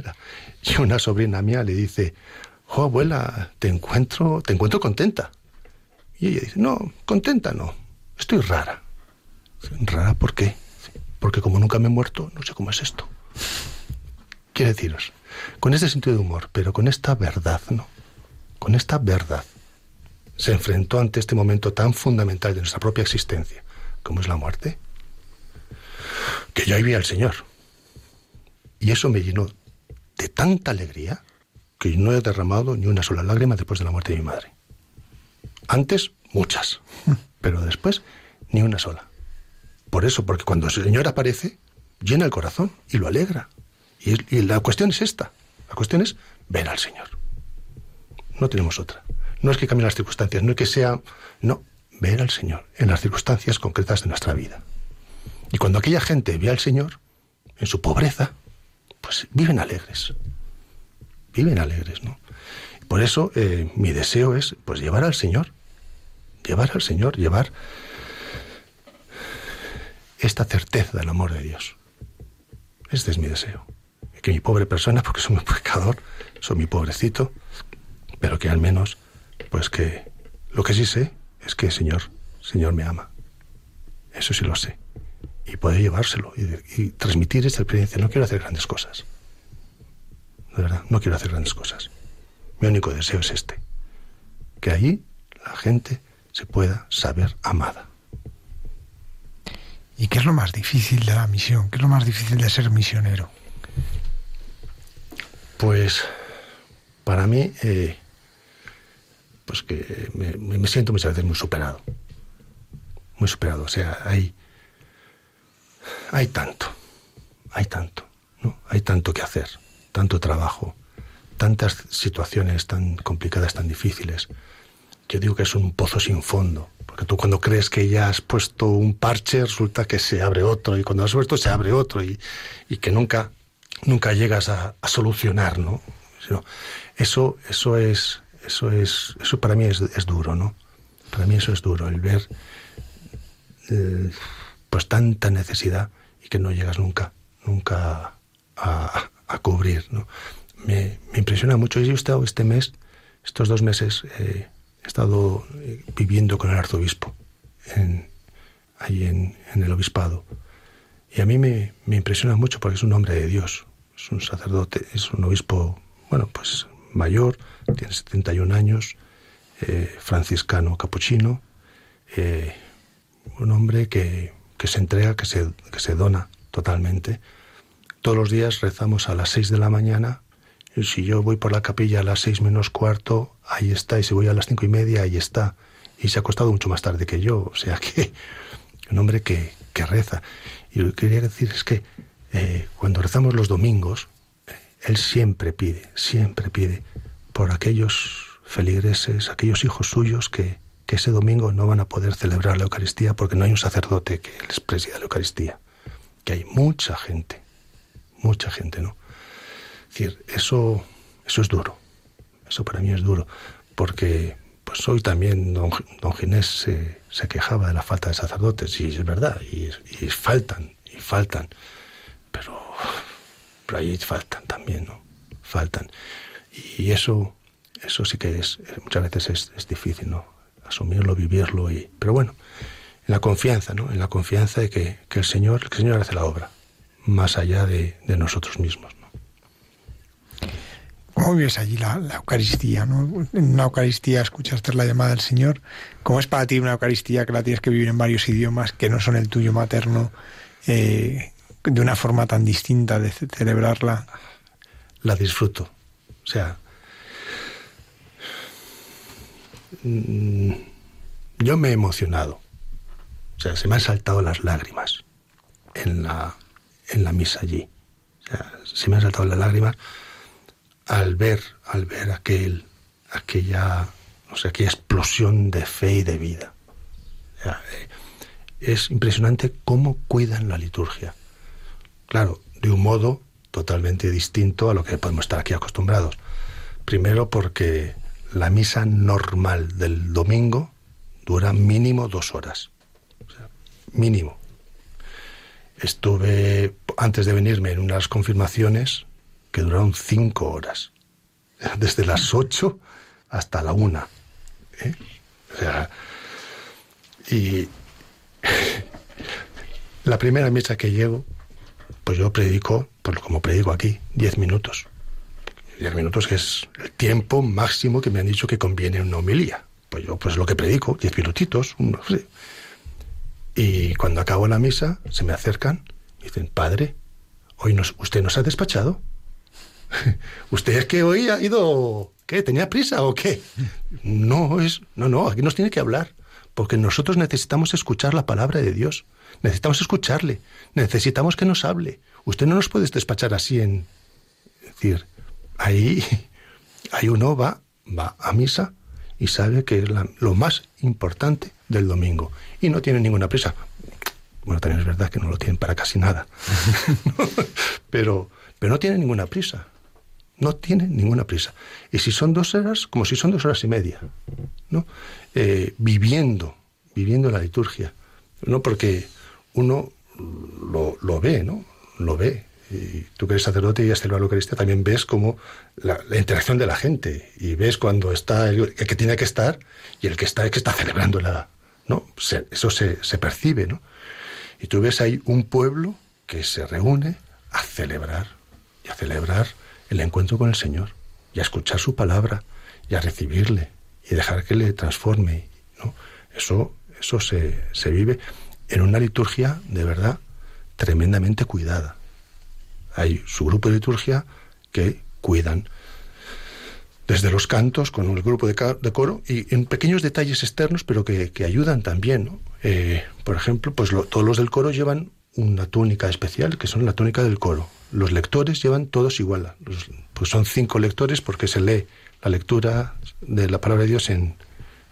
Y una sobrina mía le dice, oh, abuela, te encuentro, te encuentro contenta. Y ella dice, no, contenta no, estoy rara. ¿Rara por qué? Porque como nunca me he muerto, no sé cómo es esto. Quiero deciros, con este sentido de humor, pero con esta verdad, ¿no? Con esta verdad. Se enfrentó ante este momento tan fundamental de nuestra propia existencia, como es la muerte, que yo ahí vi al Señor. Y eso me llenó de tanta alegría que no he derramado ni una sola lágrima después de la muerte de mi madre. Antes, muchas, pero después, ni una sola. Por eso, porque cuando el Señor aparece, llena el corazón y lo alegra. Y, la cuestión es esta. La cuestión es ver al Señor. No tenemos otra. No es que cambien las circunstancias, no es que sea... No, ver al Señor en las circunstancias concretas de nuestra vida. Y cuando aquella gente ve al Señor, en su pobreza, pues viven alegres. Viven alegres, ¿no? Por eso eh, mi deseo es pues llevar al Señor, llevar al Señor, llevar esta certeza del amor de Dios. Este es mi deseo. Que mi pobre persona, porque soy un pecador, soy mi pobrecito, pero que al menos, pues que lo que sí sé es que el Señor, Señor me ama. Eso sí lo sé. Y poder llevárselo y, y transmitir esta experiencia. No quiero hacer grandes cosas. De verdad, no quiero hacer grandes cosas. Mi único deseo es este. Que allí la gente se pueda saber amada. ¿Y qué es lo más difícil de la misión? ¿Qué es lo más difícil de ser misionero? Pues para mí, eh, pues que me, me, siento muchas veces muy superado. Muy superado. O sea, hay, hay tanto, hay tanto, ¿no? Hay tanto que hacer, tanto trabajo, tantas situaciones tan complicadas, tan difíciles. Yo digo que es un pozo sin fondo, porque tú cuando crees que ya has puesto un parche, resulta que se abre otro, y cuando has puesto se abre otro, y, y que nunca, nunca llegas a, a solucionar, ¿no? Eso, eso es, eso es, eso para mí es, es, duro, ¿no? Para mí eso es duro, el ver eh, pues tanta necesidad y que no llegas nunca, nunca a, a cubrir, ¿no? Me, impresiona mucho. Yo he estado este mes, estos dos meses, eh, he estado eh, viviendo con el arzobispo en, ahí en, el obispado. Y a mí me, impresiona mucho porque es un hombre de Dios, es un sacerdote, es un obispo, bueno, pues mayor, tiene 71 años, eh, franciscano capuchino, un hombre que, se entrega, que se, que se dona totalmente. Todos los días rezamos a las 6 de la mañana si yo voy por la capilla a las seis menos cuarto, ahí está, y si voy a las cinco y media, ahí está. Y se ha acostado mucho más tarde que yo, o sea que (laughs) un hombre que, que reza. Y lo que quería decir es que eh, cuando rezamos los domingos, eh, él siempre pide, siempre pide por aquellos feligreses, aquellos hijos suyos que, que ese domingo no van a poder celebrar la Eucaristía porque no hay un sacerdote que les presida la Eucaristía. Que hay mucha gente, mucha gente, ¿no? Es decir, eso, eso es duro. Eso para mí es duro. Porque pues hoy también don, don Ginés se, se, quejaba de la falta de sacerdotes, y es verdad, y, faltan, y faltan. Pero, pero ahí faltan también, ¿no? Faltan. Y eso, eso sí que es, muchas veces es, es difícil, ¿no? asumirlo, vivirlo. Y, pero bueno, en la confianza, ¿no? En la confianza de que, que el Señor, el Señor hace la obra, más allá de, de nosotros mismos. ¿Cómo vives allí la, la, Eucaristía? ¿no? En una Eucaristía escuchaste la llamada del Señor. ¿Cómo es para ti una Eucaristía que la tienes que vivir en varios idiomas que no son el tuyo materno, eh, de una forma tan distinta de celebrarla? La disfruto. O sea, yo me he emocionado. O sea, se me han saltado las lágrimas en la, en la misa allí. O sea, se me han saltado las lágrimas al ver, al ver aquel, aquella, aquella explosión de fe y de vida. Sea, es impresionante cómo cuidan la liturgia. Claro, de un modo totalmente distinto a lo que podemos estar aquí acostumbrados. Primero porque la misa normal del domingo dura mínimo dos horas. O sea, mínimo. Estuve, antes de venirme, en unas confirmaciones que duraron cinco horas. Desde las ocho hasta la una. ¿eh? Y (laughs) la primera misa que llego, pues yo predico, pues como predico aquí, diez minutos. 10 minutos, que es el tiempo máximo que me han dicho que conviene una homilía. Pues yo, pues lo que predico, 10 minutitos, no sé. Y cuando acabo la misa, se me acercan y dicen, Padre, hoy nos, ¿usted nos ha despachado? (laughs) ¿Usted es que hoy ha ido... ¿Qué? ¿Tenía prisa o qué? No, es... No, no, aquí nos tiene que hablar. Porque nosotros necesitamos escuchar la palabra de Dios. Necesitamos escucharle. Necesitamos que nos hable. Usted no nos puede despachar así en... Es decir, ahí, (laughs) ahí uno va, va a misa y sabe que es lo más importante del domingo. Y no tiene ninguna prisa. Bueno, también es verdad que no lo tienen para casi nada. (laughs) pero, pero no tiene ninguna prisa. No tiene ninguna prisa. Y si son dos horas, como si son dos horas y media. ¿no? Eh, viviendo, viviendo la liturgia. No porque uno lo, lo ve, ¿no? Lo ve y tú que eres sacerdote y has celebrado la Eucaristía, también ves como la, interacción de la gente y ves cuando está el, el, que tiene que estar y el que está el que está celebrando la... ¿no? Se, eso se, se percibe, ¿no? Y tú ves ahí un pueblo que se reúne a celebrar y a celebrar el encuentro con el Señor y a escuchar su palabra y a recibirle y dejar que le transforme, ¿no? Eso, eso se, se vive en una liturgia de verdad tremendamente cuidada hay su grupo de liturgia que cuidan desde los cantos con el grupo de, coro y en pequeños detalles externos pero que, que ayudan también ¿no? eh, por ejemplo pues todos los del coro llevan una túnica especial que son la túnica del coro los lectores llevan todos igual pues son cinco lectores porque se lee la lectura de la palabra de Dios en,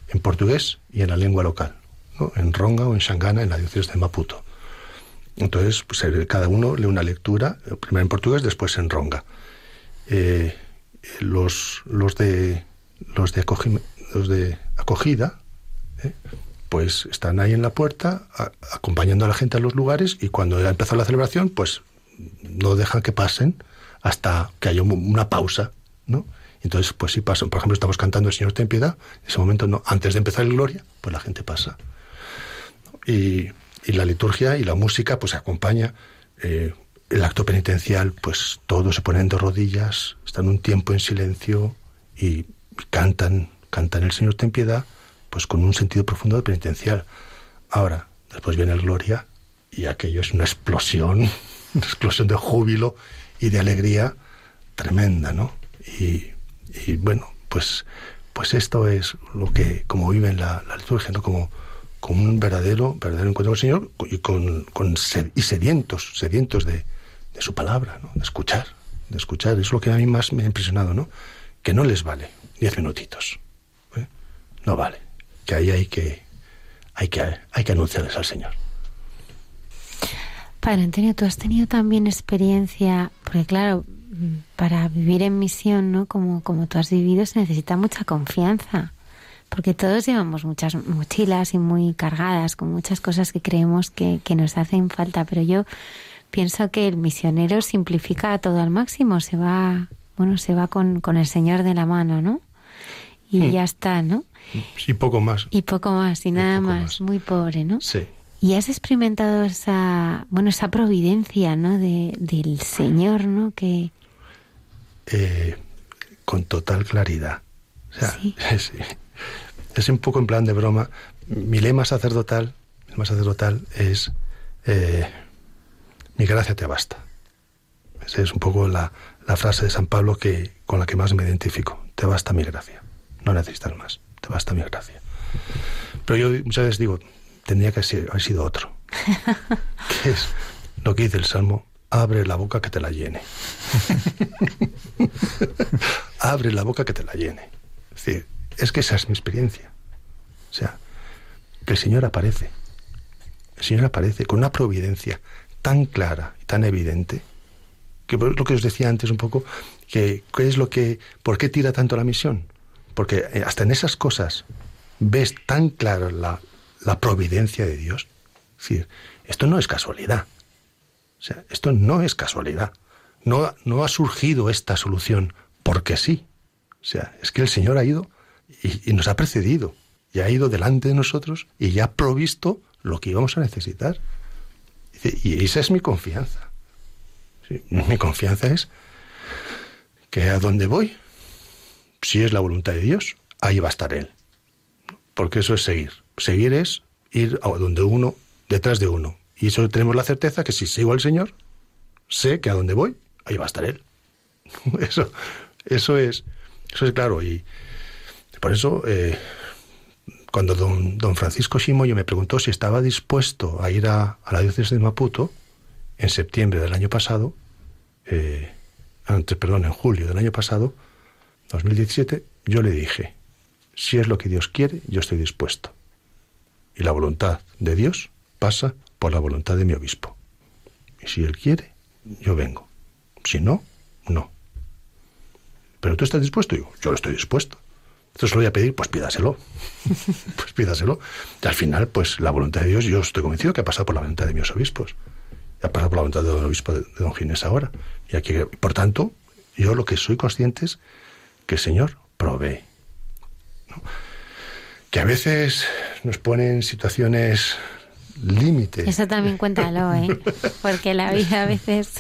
en portugués y en la lengua local ¿no? en Ronga o en Xangana en la diócesis de Maputo entonces, pues, cada uno lee una lectura, primero en portugués, después en ronga. Eh, los, los, de, los, de acogida, eh, pues están ahí en la puerta, acompañando a la gente a los lugares y cuando ha empezado la celebración, pues no dejan que pasen hasta que haya una pausa, ¿no? Entonces, pues sí pasan. Por ejemplo, estamos cantando El Señor ten piedad, en ese momento no, antes de empezar el Gloria, pues la gente pasa. Y y la liturgia y la música pues acompaña eh, el acto penitencial, pues todos se ponen de rodillas, están un tiempo en silencio y cantan, cantan el Señor ten piedad, pues con un sentido profundo de penitencial. Ahora, después viene el Gloria y aquello es una explosión, una explosión de júbilo y de alegría tremenda, ¿no? Y, bueno, pues, pues esto es lo que, como vive la, la liturgia, ¿no? Como un verdadero, verdadero encuentro con el Señor y, con, con y sedientos, sedientos de, de su palabra, ¿no? de escuchar, de escuchar. Es lo que a mí más me ha impresionado, ¿no? Que no les vale diez minutitos. ¿eh? No vale. Que ahí hay que, hay que, hay que anunciarles al Señor. Padre Antonio, tú has tenido también experiencia, porque claro, para vivir en misión, ¿no? Como, como tú has vivido, se necesita mucha confianza. Porque todos llevamos muchas mochilas y muy cargadas con muchas cosas que creemos que, que nos hacen falta. Pero yo pienso que el misionero simplifica todo al máximo. Se va, bueno, se va con, con el Señor de la mano, ¿no? Y ya está, ¿no? Y poco más. Y poco más, y, nada más. Muy pobre, ¿no? Sí. Y has experimentado esa, bueno, esa providencia, ¿no? De, del Señor, ¿no? Que, eh, con total claridad. O sea, (laughs) es, un poco en plan de broma. Mi lema sacerdotal, el lema sacerdotal es eh, mi gracia te basta. Esa es un poco la, la, frase de San Pablo que, con la que más me identifico. Te basta mi gracia. No necesitas más. Te basta mi gracia. Pero yo muchas veces digo, tendría que haber sido otro. (laughs) que es lo que dice el Salmo, abre la boca que te la llene. (laughs) abre la boca que te la llene. Es decir, es que esa es mi experiencia. O sea, que el Señor aparece. El Señor aparece con una providencia tan clara y tan evidente, que lo que os decía antes un poco, que ¿qué es lo que, ¿por qué tira tanto la misión? Porque eh, hasta en esas cosas ves tan clara la, la providencia de Dios. Es esto no es casualidad. O sea, esto no es casualidad. No, no ha surgido esta solución porque sí. O sea, es que el Señor ha ido y, nos ha precedido y ha ido delante de nosotros y ya ha provisto lo que íbamos a necesitar. Y esa es mi confianza. mi confianza es que a donde voy, si es la voluntad de Dios, ahí va a estar Él. Porque eso es seguir. Seguir es ir a donde uno, detrás de uno. Y eso tenemos la certeza que si sigo al Señor, sé que a donde voy, ahí va a estar Él. (laughs) Eso, eso es, eso es claro. Y por eso, eh, cuando don, don Francisco Shimoyo me preguntó si estaba dispuesto a ir a, la diócesis de Maputo, en septiembre del año pasado, eh, antes, perdón, en julio del año pasado, 2017, yo le dije, si es lo que Dios quiere, yo estoy dispuesto. Y la voluntad de Dios pasa por la voluntad de mi obispo. Y si él quiere, yo vengo. Si no, no. Pero tú estás dispuesto, digo, yo estoy dispuesto. Entonces lo voy a pedir, pues pídaselo. (laughs) pues pídaselo. Y al final, pues la voluntad de Dios, yo estoy convencido que ha pasado por la voluntad de mis obispos. ha pasado por la voluntad del obispo de, don Ginés ahora. Y aquí, por tanto, yo lo que soy consciente es que el Señor provee. Que a veces nos pone en situaciones límites. Eso también cuéntalo, ¿eh? (laughs) Porque la vida a veces,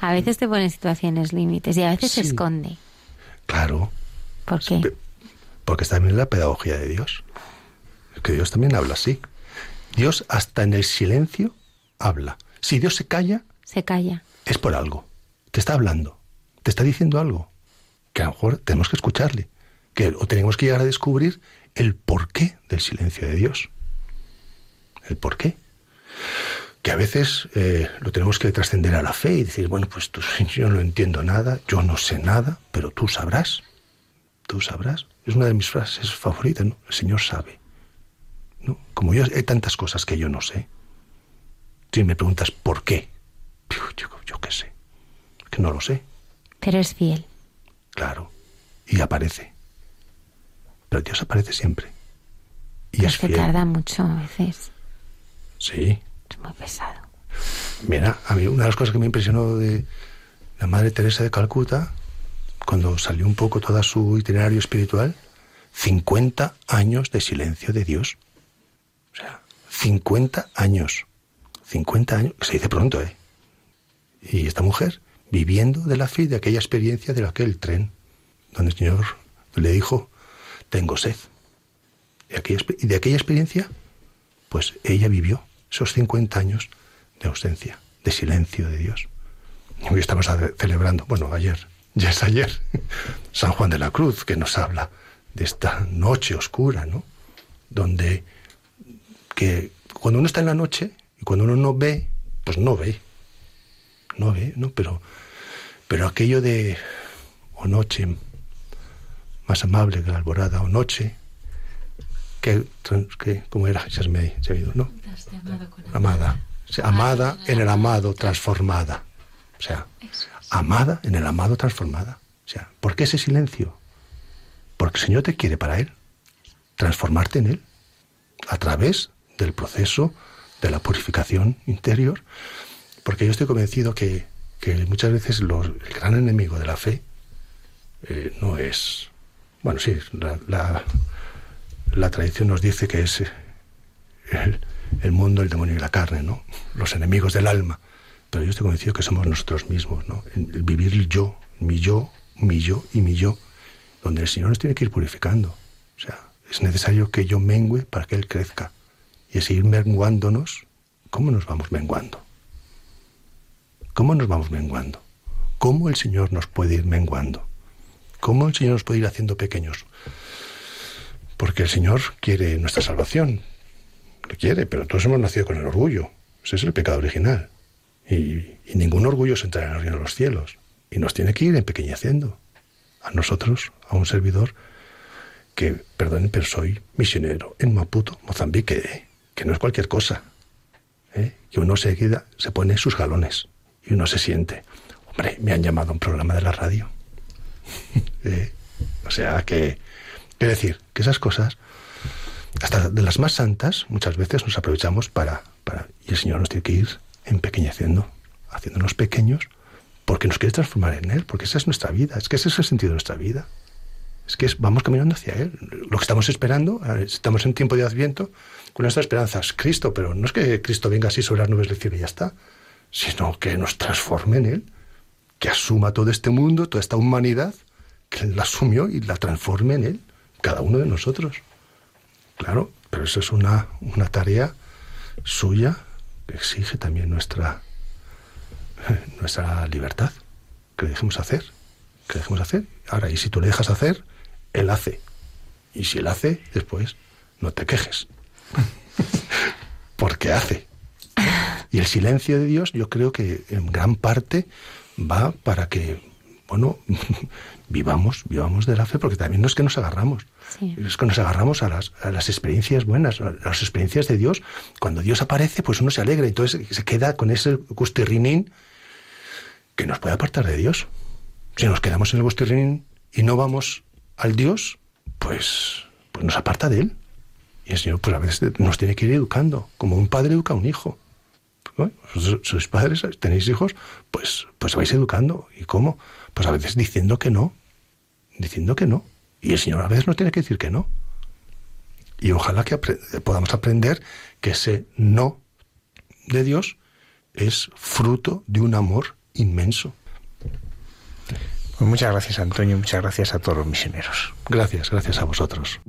a veces te pone en situaciones límites y a veces se esconde. Claro. ¿Por qué? Porque también la pedagogía de Dios. Que Dios también habla así. Dios hasta en el silencio habla. Si Dios se calla, se calla. Es por algo. Te está hablando. Te está diciendo algo. Que a lo mejor tenemos que escucharle. Que o tenemos que llegar a descubrir el porqué del silencio de Dios el por qué. Que a veces eh, lo tenemos que trascender a la fe y decir, bueno, pues tú, (laughs) yo no entiendo nada, yo no sé nada, pero tú sabrás. Tú sabrás. Es una de mis frases favoritas, ¿no? El Señor sabe. ¿No? Como yo hay tantas cosas que yo no sé. Si me preguntas por qué, yo, yo qué sé. Que no lo sé. Pero es fiel. Claro. Y aparece. Pero Dios aparece siempre. Y es, que tarda mucho a veces. Sí. Es muy pesado. Mira, a mí una de las cosas que me impresionó de la Madre Teresa de Calcuta, cuando salió un poco todo su itinerario espiritual, 50 años de silencio de Dios. O sea, 50 años. 50 años, se dice pronto, ¿eh? Y esta mujer viviendo de la fe de aquella experiencia de aquel tren, donde el Señor le dijo, tengo sed. Y de aquella experiencia pues ella vivió esos 50 años de ausencia, de silencio de Dios. Hoy estamos celebrando, bueno, ayer, (laughs) ya es ayer, (laughs) San Juan de la Cruz, que nos habla de esta noche oscura, ¿no? Donde que cuando uno está en la noche y cuando uno no ve, pues no ve. No ve, ¿no? Pero, pero aquello de o noche más amable que la alborada, o noche, que, que como era, ya se me, ha ido, ¿no? Amada. amada en el amado, transformada. O sea, amada en el amado, transformada. O sea, ¿por qué ese silencio? Porque el Señor te quiere para Él, transformarte en Él, a través del proceso de la purificación interior, porque yo estoy convencido que, muchas veces el gran enemigo de la fe eh, no es, bueno, sí, la, la, tradición nos dice que es el, el, mundo, el demonio y la carne, ¿no? Los enemigos del alma. Pero yo estoy convencido que somos nosotros mismos, ¿no? El vivir yo, mi yo, mi yo y mi yo, donde el Señor nos tiene que ir purificando. O sea, es necesario que yo mengüe para que Él crezca. Y es ir menguándonos. ¿Cómo nos vamos menguando? ¿Cómo nos vamos menguando? ¿Cómo el Señor nos puede ir menguando? ¿Cómo el Señor nos puede ir haciendo pequeños? Porque el Señor quiere nuestra salvación. Lo quiere, pero todos hemos nacido con el orgullo. Ese es el pecado original. Y, ningún orgullo se entra en el reino de los cielos. Y nos tiene que ir empequeñeciendo. A nosotros, a un servidor, que, perdonen, pero soy misionero en Maputo, Mozambique, que no es cualquier cosa. ¿eh? Que uno seguida se pone sus galones y uno se siente, hombre, me han llamado a un programa de la radio. (laughs) ¿Eh? O sea que, es decir, que esas cosas, hasta de las más santas, muchas veces nos aprovechamos para, para y el Señor nos tiene que ir empequeñeciendo, haciéndonos pequeños, porque nos quiere transformar en Él, porque esa es nuestra vida, es que ese es el sentido de nuestra vida. Es que vamos caminando hacia Él. Lo que estamos esperando, estamos en tiempo de Adviento, con nuestra esperanza es Cristo, pero no es que Cristo venga así sobre las nubes del cielo y ya está, sino que nos transforme en Él, que asuma todo este mundo, toda esta humanidad, que la asumió y la transforme en Él, cada uno de nosotros. Claro, pero eso es una, una tarea suya que exige también nuestra, (laughs) nuestra libertad, que dejemos hacer, dejemos hacer. Ahora, y si tú le dejas hacer, Él hace. Y si Él hace, después no te quejes, (laughs) porque hace. Y el silencio de Dios yo creo que en gran parte va para que, bueno, (laughs) vivamos, vivamos de la fe, porque también no es que nos agarramos, es que nos agarramos a las, a las experiencias buenas, a las experiencias de Dios. Cuando Dios aparece, pues uno se alegra, y entonces se queda con ese gustirrinín que nos puede apartar de Dios. Si nos quedamos en el gustirrinín y no vamos al Dios, pues, pues nos aparta de Él. Y el Señor, pues a veces nos tiene que ir educando, como un padre educa a un hijo. Sois padres, tenéis hijos, pues, pues vais educando. ¿Y cómo? Pues a veces diciendo que no, diciendo que no. Y el Señor a veces nos tiene que decir que no. Y ojalá que podamos aprender que ese no de Dios es fruto de un amor inmenso. Pues muchas gracias Antonio, muchas gracias a todos los misioneros. Gracias, gracias a vosotros.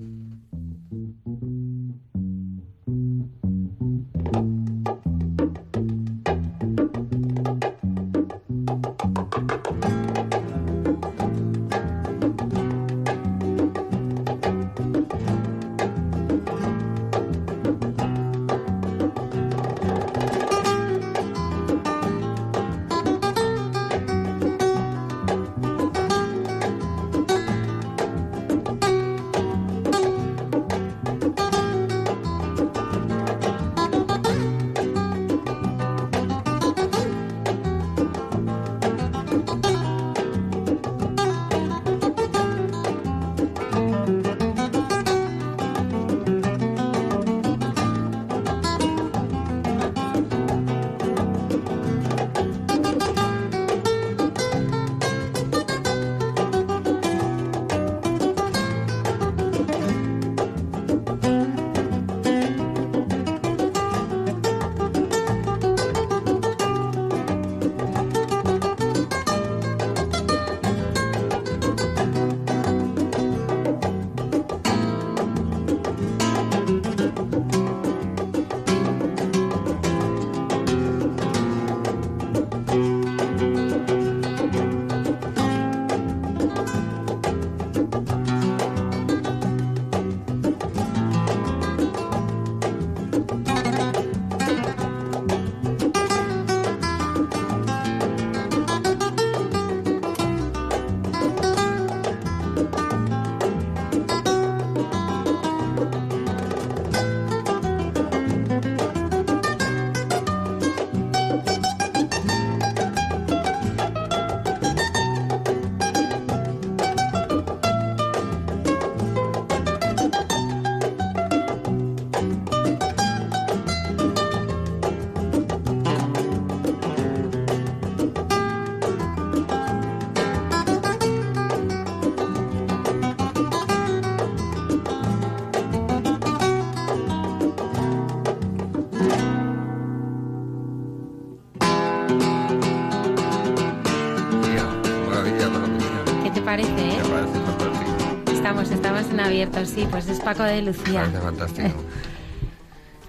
Abierto, sí, pues es Paco de Lucía. parece fantástico. (laughs)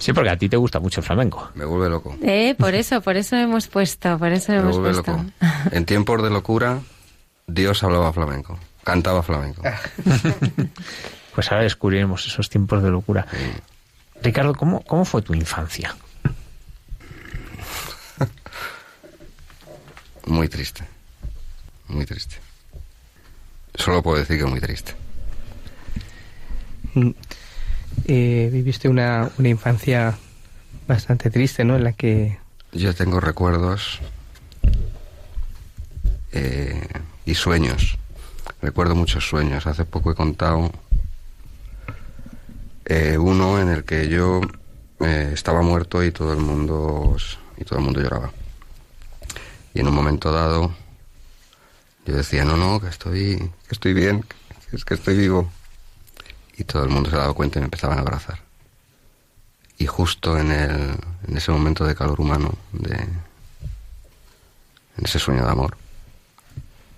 Sí, porque a ti te gusta mucho el flamenco. Me vuelve loco. Eh, por eso, por eso hemos puesto, por eso Me hemos vuelve puesto. loco. En tiempos de locura, Dios hablaba flamenco. Cantaba flamenco. (laughs) Pues ahora descubriremos esos tiempos de locura. Ricardo, ¿cómo, cómo fue tu infancia? Muy triste. Muy triste. Solo puedo decir que muy triste. Mm. Eh, viviste una, una infancia bastante triste, ¿no? En la que Yo tengo recuerdos eh, y sueños. Recuerdo muchos sueños. Hace poco he contado eh, uno en el que yo eh, estaba muerto y todo el mundo y todo el mundo lloraba. Y en un momento dado yo decía no no que estoy que estoy bien que es que estoy vivo y todo el mundo se daba cuenta y me empezaban a abrazar. Y justo en, el, en ese momento de calor humano, de, en ese sueño de amor,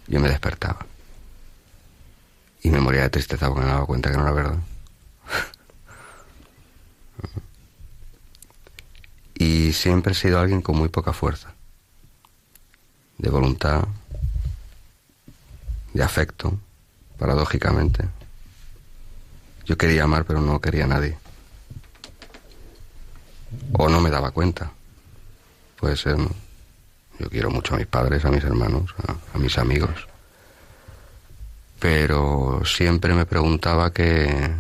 yo me despertaba. Y me moría de tristeza porque me daba cuenta que no era verdad. (laughs) y siempre he sido alguien con muy poca fuerza, de voluntad, de afecto, paradójicamente. Yo quería amar, pero no quería a nadie. O no me daba cuenta. Puede ser, ¿no? Yo quiero mucho a mis padres, a mis hermanos, a, mis amigos. Pero siempre me preguntaba que,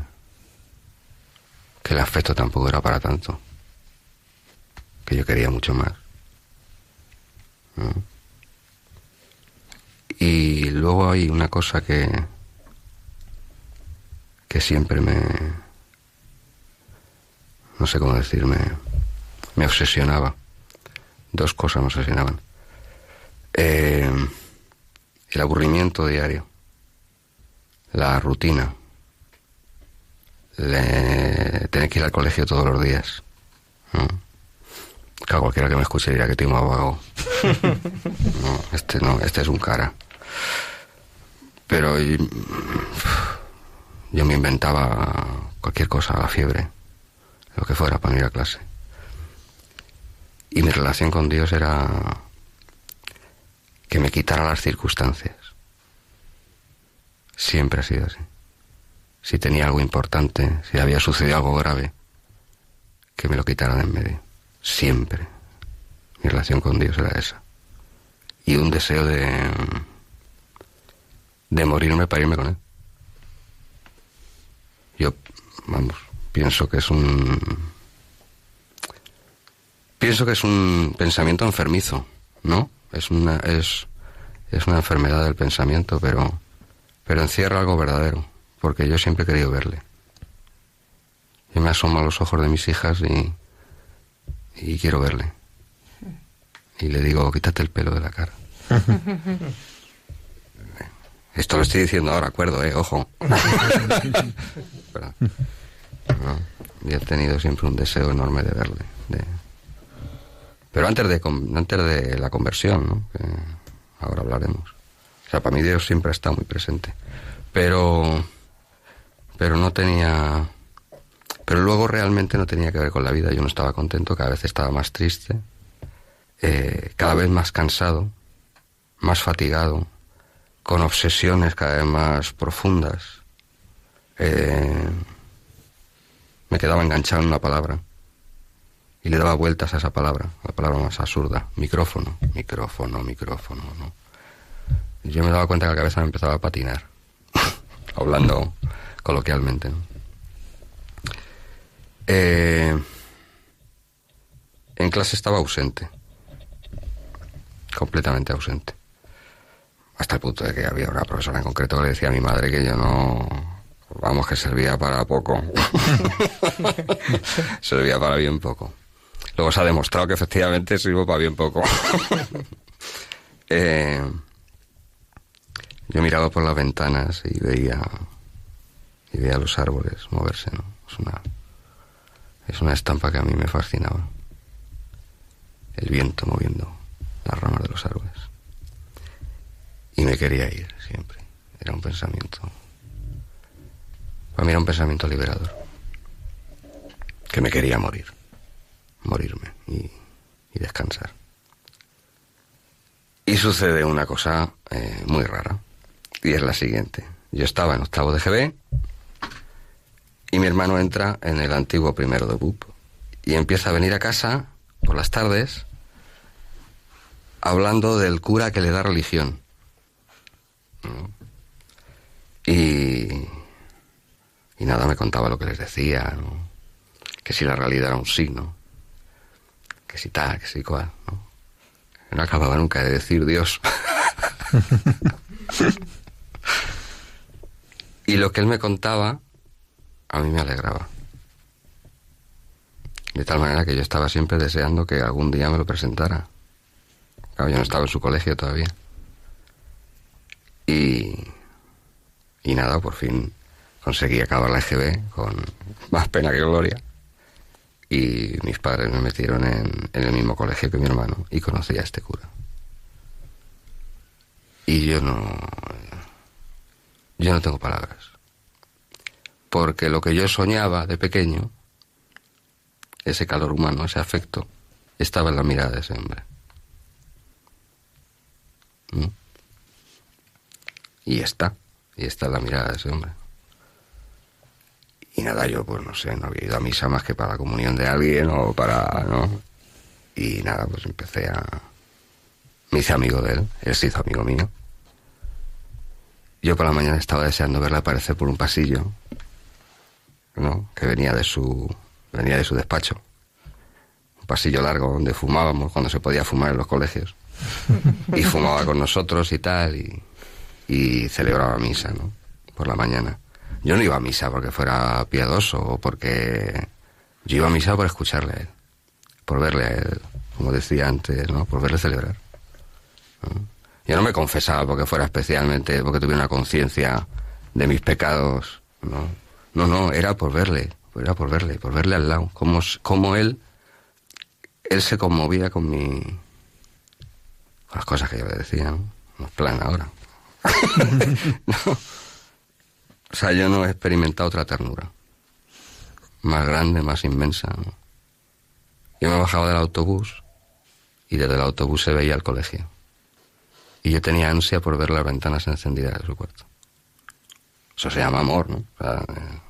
que el afecto tampoco era para tanto. Que yo quería mucho más. Y luego hay una cosa que, que siempre me, no sé cómo decirme, me obsesionaba. Dos cosas me obsesionaban. Eh, el aburrimiento diario, la rutina, le- tener que ir al colegio todos los días. ¿no? Claro, cualquiera que me escuche dirá que tengo vago. (laughs) No, este no, este es un cara. Pero y- yo me inventaba cualquier cosa, la fiebre, lo que fuera para ir a clase. Y mi relación con Dios era que me quitara las circunstancias. Siempre ha sido así. Si tenía algo importante, si había sucedido algo grave, que me lo quitaran de en medio. Siempre. Mi relación con Dios era esa. Y un deseo de, de morirme para irme con Él. Yo, vamos, pienso que es un... Pienso que es un pensamiento enfermizo, ¿no? Es una, es, es una enfermedad del pensamiento, pero, pero encierra algo verdadero, porque yo siempre he querido verle. Yo me asomo a los ojos de mis hijas y, y quiero verle. Y le digo, quítate el pelo de la cara. (laughs) Esto lo estoy diciendo ahora, acuerdo, eh, ojo. (laughs) Y he tenido siempre un deseo enorme de verle. de- Pero antes de, antes de la conversión, ¿no? Ahora hablaremos. O sea, para mí Dios siempre está muy presente. Pero, pero no tenía, pero luego realmente no tenía que ver con la vida. Yo no estaba contento, cada vez estaba más triste, eh, cada vez más cansado, más fatigado, con obsesiones cada vez más profundas. Eh, me quedaba enganchado en una palabra y le daba vueltas a esa palabra, la palabra más absurda, micrófono, micrófono, micrófono, ¿no? Y yo me daba cuenta que la cabeza me empezaba a patinar, (laughs) hablando coloquialmente. Eh, en clase estaba ausente, completamente ausente. Hasta el punto de que había una profesora en concreto que le decía a mi madre que yo no, vamos, que servía para poco. (laughs) servía para bien poco. Luego se ha demostrado que efectivamente sirvo para bien poco. (laughs) Eh, yo miraba por las ventanas y veía y veía los árboles moverse, ¿no? Es una es una estampa que a mí me fascinaba. El viento moviendo las ramas de los árboles. Y me quería ir siempre. era un pensamiento. Para mí era un pensamiento liberador. Que me quería morir. Morirme y, descansar. Y sucede una cosa eh, muy rara. Y es la siguiente. Yo estaba en octavo de GB y mi hermano entra en el antiguo primero de BUP y empieza a venir a casa por las tardes hablando del cura que le da religión. Y, y nada, me contaba lo que les decía, que si la realidad era un signo, que si tal, que si cual. ¿no? no acababa nunca de decir Dios. (laughs) y lo que él me contaba a mí me alegraba. De tal manera que yo estaba siempre deseando que algún día me lo presentara. Claro, yo no estaba en su colegio todavía. Y, y nada, por fin conseguí acabar la EGB con más pena que gloria. Y mis padres me metieron en, el mismo colegio que mi hermano y conocí a este cura. Y yo no. Yo no tengo palabras. Porque lo que yo soñaba de pequeño, ese calor humano, ese afecto, estaba en la mirada de ese hombre. ¿Mm? Y está, y está en la mirada de ese hombre. Y nada, yo pues no sé, no había ido a misa más que para la comunión de alguien o para, ¿no? Y nada, pues empecé a... Me hice amigo de él, él se hizo amigo mío. Yo por la mañana estaba deseando verle aparecer por un pasillo, ¿no? Que venía de su, venía de su despacho. Un pasillo largo donde fumábamos cuando se podía fumar en los colegios. Y fumaba con nosotros y tal, y, y celebraba misa, ¿no? Por la mañana. Yo no iba a misa porque fuera piadoso o porque... Yo iba a misa por escucharle a él, por verle a él, como decía antes, ¿no? Por verle celebrar. Yo no me confesaba porque fuera especialmente, porque tuviera una conciencia de mis pecados, ¿no? No, no, era por verle, era por verle, por verle al lado, como, como él, él se conmovía con mi... las cosas que yo le decía, ¿no? Plan ahora. (laughs) no. O sea, yo no he experimentado otra ternura. Más grande, más inmensa. ¿no? Yo me bajaba del autobús y desde el autobús se veía el colegio. Y yo tenía ansia por ver las ventanas encendidas de su cuarto. Eso se llama amor, ¿no? O sea, eh,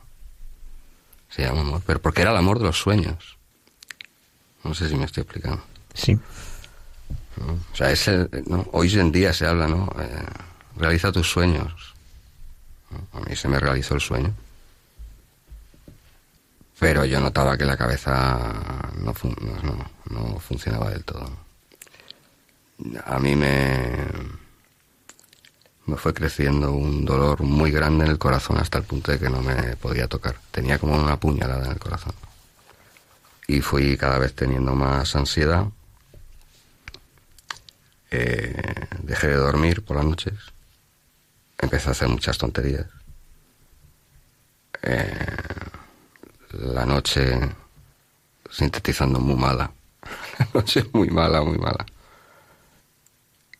se llama amor. Pero porque era el amor de los sueños. No sé si me estoy explicando. Sí. ¿No? O sea, ese, ¿no? hoy en día se habla, ¿no? Eh, realiza tus sueños. A mí se me realizó el sueño. Pero yo notaba que la cabeza no, no, no funcionaba del todo. A mí me, me fue creciendo un dolor muy grande en el corazón hasta el punto de que no me podía tocar. Tenía como una puñalada en el corazón. Y fui cada vez teniendo más ansiedad. Eh, dejé de dormir por las noches empecé a hacer muchas tonterías. Eh, la noche sintetizando muy mala. (laughs) La noche muy mala, muy mala.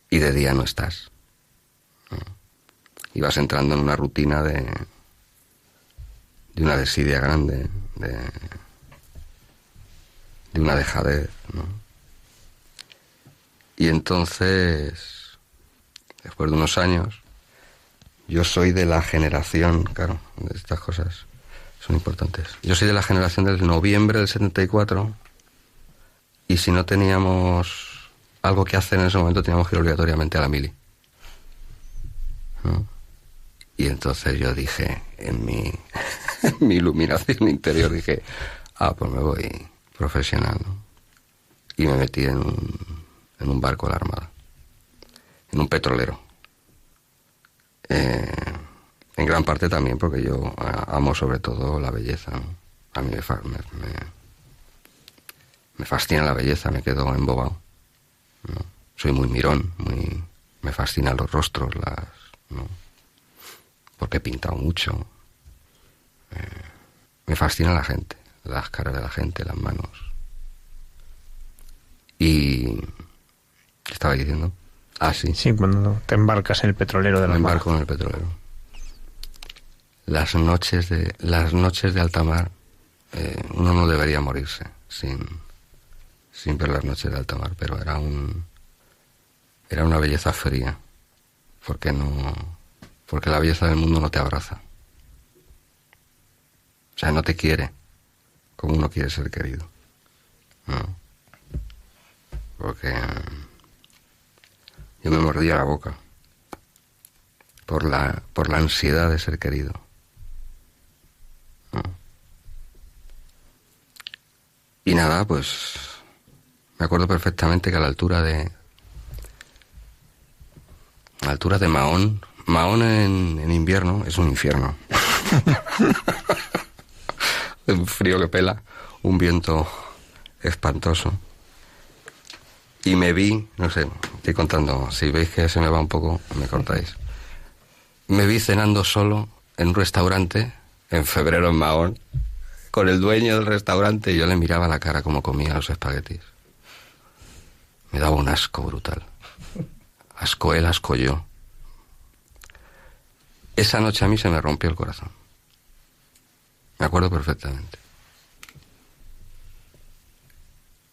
Y de día no estás. Ibas entrando en una rutina de, de una desidia grande, de, de una dejadez. ¿no? Y entonces, después de unos años, yo soy de la generación, claro, estas cosas son importantes. Yo soy de la generación del noviembre del 74 y si no teníamos algo que hacer en ese momento teníamos que ir obligatoriamente a la mili. ¿no? Y entonces yo dije, en mi, (laughs) mi iluminación interior, dije, ah, pues me voy profesional. ¿no? Y me metí en un, en un barco de la Armada, en un petrolero. Eh, en gran parte también porque yo eh, amo sobre todo la belleza. A mí me, me, fascina la belleza, me quedo embobado. Soy muy mirón, muy, me fascinan los rostros, las, ¿no? porque he pintado mucho. Eh, me fascina la gente, las caras de la gente, las manos. Y... ¿Qué estaba diciendo? Ah, sí. Sí, cuando te embarcas en el petrolero de la Me embarco en el petrolero. Las noches de, las noches de alta mar, eh, uno no debería morirse sin, sin ver las noches de alta mar, pero era un, era una belleza fría, porque no, porque la belleza del mundo no te abraza. O sea, no te quiere como uno quiere ser querido. No. Porque yo me mordía la boca por la, por la ansiedad de ser querido. No. Y nada, pues me acuerdo perfectamente que a la altura de. A la altura de Mahón. Mahón en, en invierno es un infierno. (laughs) un frío que pela, un viento espantoso. Y me vi, no sé, estoy contando, si veis que se me va un poco, me cortáis. Me vi cenando solo en un restaurante en febrero en Mahón, con el dueño del restaurante y yo le miraba la cara como comía los espaguetis. Me daba un asco brutal. Asco él, asco yo. Esa noche a mí se me rompió el corazón. Me acuerdo perfectamente.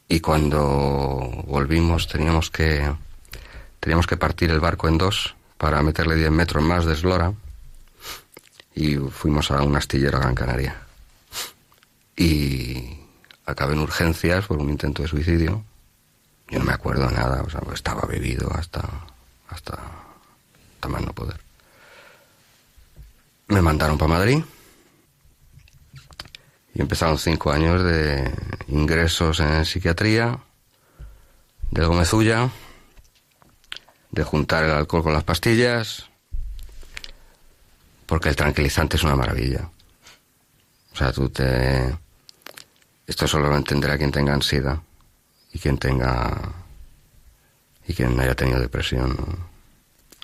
Y cuando volvimos teníamos que teníamos que partir el barco en dos para meterle 10 metros más de eslora y fuimos a un astillero a Gran Canaria. Y acabé en urgencias por un intento de suicidio. Yo no me acuerdo nada, o sea, estaba bebido hasta, hasta, hasta más no poder. Me mandaron para Madrid y empezaron cinco años de ingresos en psiquiatría, del Gomezulla, de juntar el alcohol con las pastillas, porque el tranquilizante es una maravilla. O sea, tú te... Esto solo lo entenderá quien tenga ansiedad y quien tenga... y quien haya tenido depresión.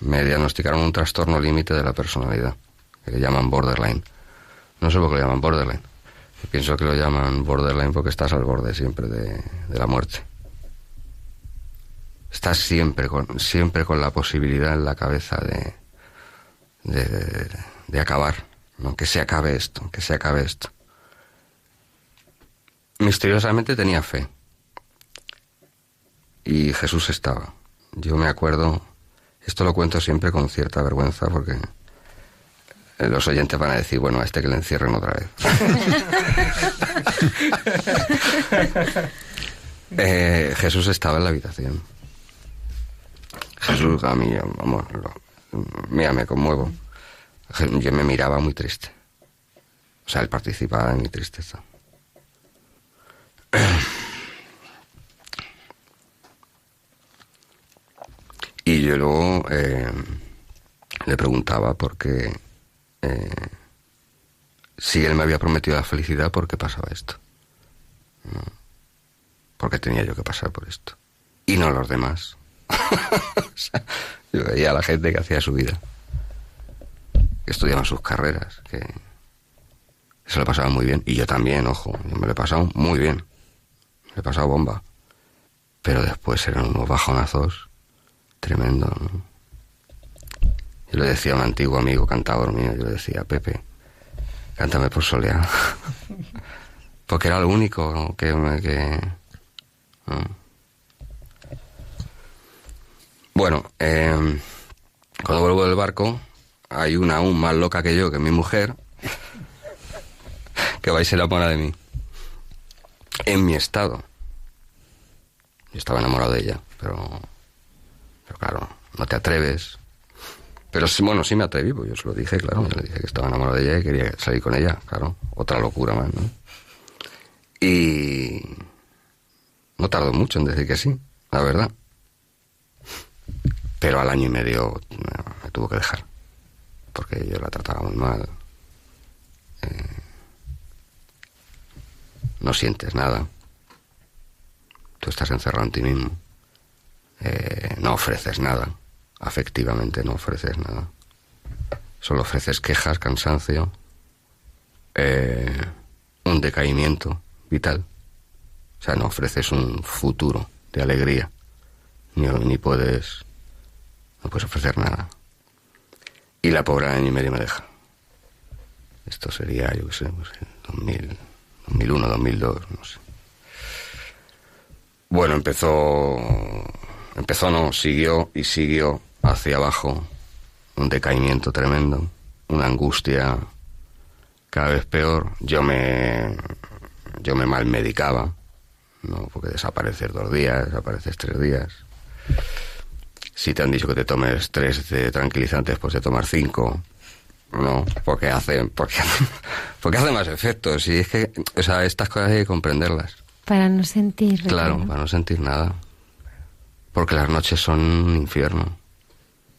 Me diagnosticaron un trastorno límite de la personalidad, que le llaman borderline. No sé por qué lo llaman borderline. Pienso que lo llaman borderline porque estás al borde siempre de, la muerte. Estás siempre con, siempre con la posibilidad en la cabeza de, de, de, de acabar, ¿no? que se acabe esto, que se acabe esto. Misteriosamente tenía fe. Y Jesús estaba. Yo me acuerdo, esto lo cuento siempre con cierta vergüenza porque los oyentes van a decir, bueno, a este que le encierren otra vez. (laughs) eh, Jesús estaba en la habitación. Jesús, a mí, vamos, lo, mira, me conmuevo. Yo me miraba muy triste. O sea, él participaba en mi tristeza. Y yo luego eh, le preguntaba por qué, eh, si él me había prometido la felicidad, ¿por qué pasaba esto? ¿No? ¿Por qué tenía yo que pasar por esto? Y no los demás. (laughs) yo veía a la gente que hacía su vida, que estudiaban sus carreras, que se lo pasaban muy bien. Y yo también, ojo, yo me lo he pasado muy bien. Me he pasado bomba. Pero después eran unos bajonazos tremendo. ¿no? Yo le decía a un antiguo amigo cantador mío, yo le decía, Pepe, cántame por soleá. (laughs) Porque era lo único que... que ¿no? Bueno, eh, cuando vuelvo del barco, hay una aún más loca que yo, que es mi mujer, que va y se enamora de mí. En mi estado. Yo estaba enamorado de ella, pero, pero claro, no te atreves. Pero bueno, sí me atreví, pues yo se lo dije, claro, yo le dije que estaba enamorado de ella y quería salir con ella, claro, otra locura más, ¿no? Y no tardó mucho en decir que sí, la verdad. Pero al año y medio me tuvo que dejar, porque yo la trataba muy mal. Eh, no sientes nada. Tú estás encerrado en ti mismo. Eh, no ofreces nada. Afectivamente no ofreces nada. Solo ofreces quejas, cansancio, eh, un decaimiento vital. O sea, no ofreces un futuro de alegría. Ni, ni puedes no puedes ofrecer nada. Y la pobre año y medio me deja. Esto sería, yo qué sé, pues, 2000, 2001, 2002, no sé. Bueno, empezó, empezó no, siguió y siguió hacia abajo, un decaimiento tremendo, una angustia cada vez peor. Yo me, yo me malmedicaba, ¿no? porque desapareces dos días, desapareces tres días. Si te han dicho que te tomes tres de tranquilizantes, pues de tomar cinco. No, porque hacen, porque, (laughs) porque hace más efectos. Y es que, o sea, estas cosas hay que comprenderlas. Para no sentir. Claro, para no sentir nada. Porque las noches son un infierno.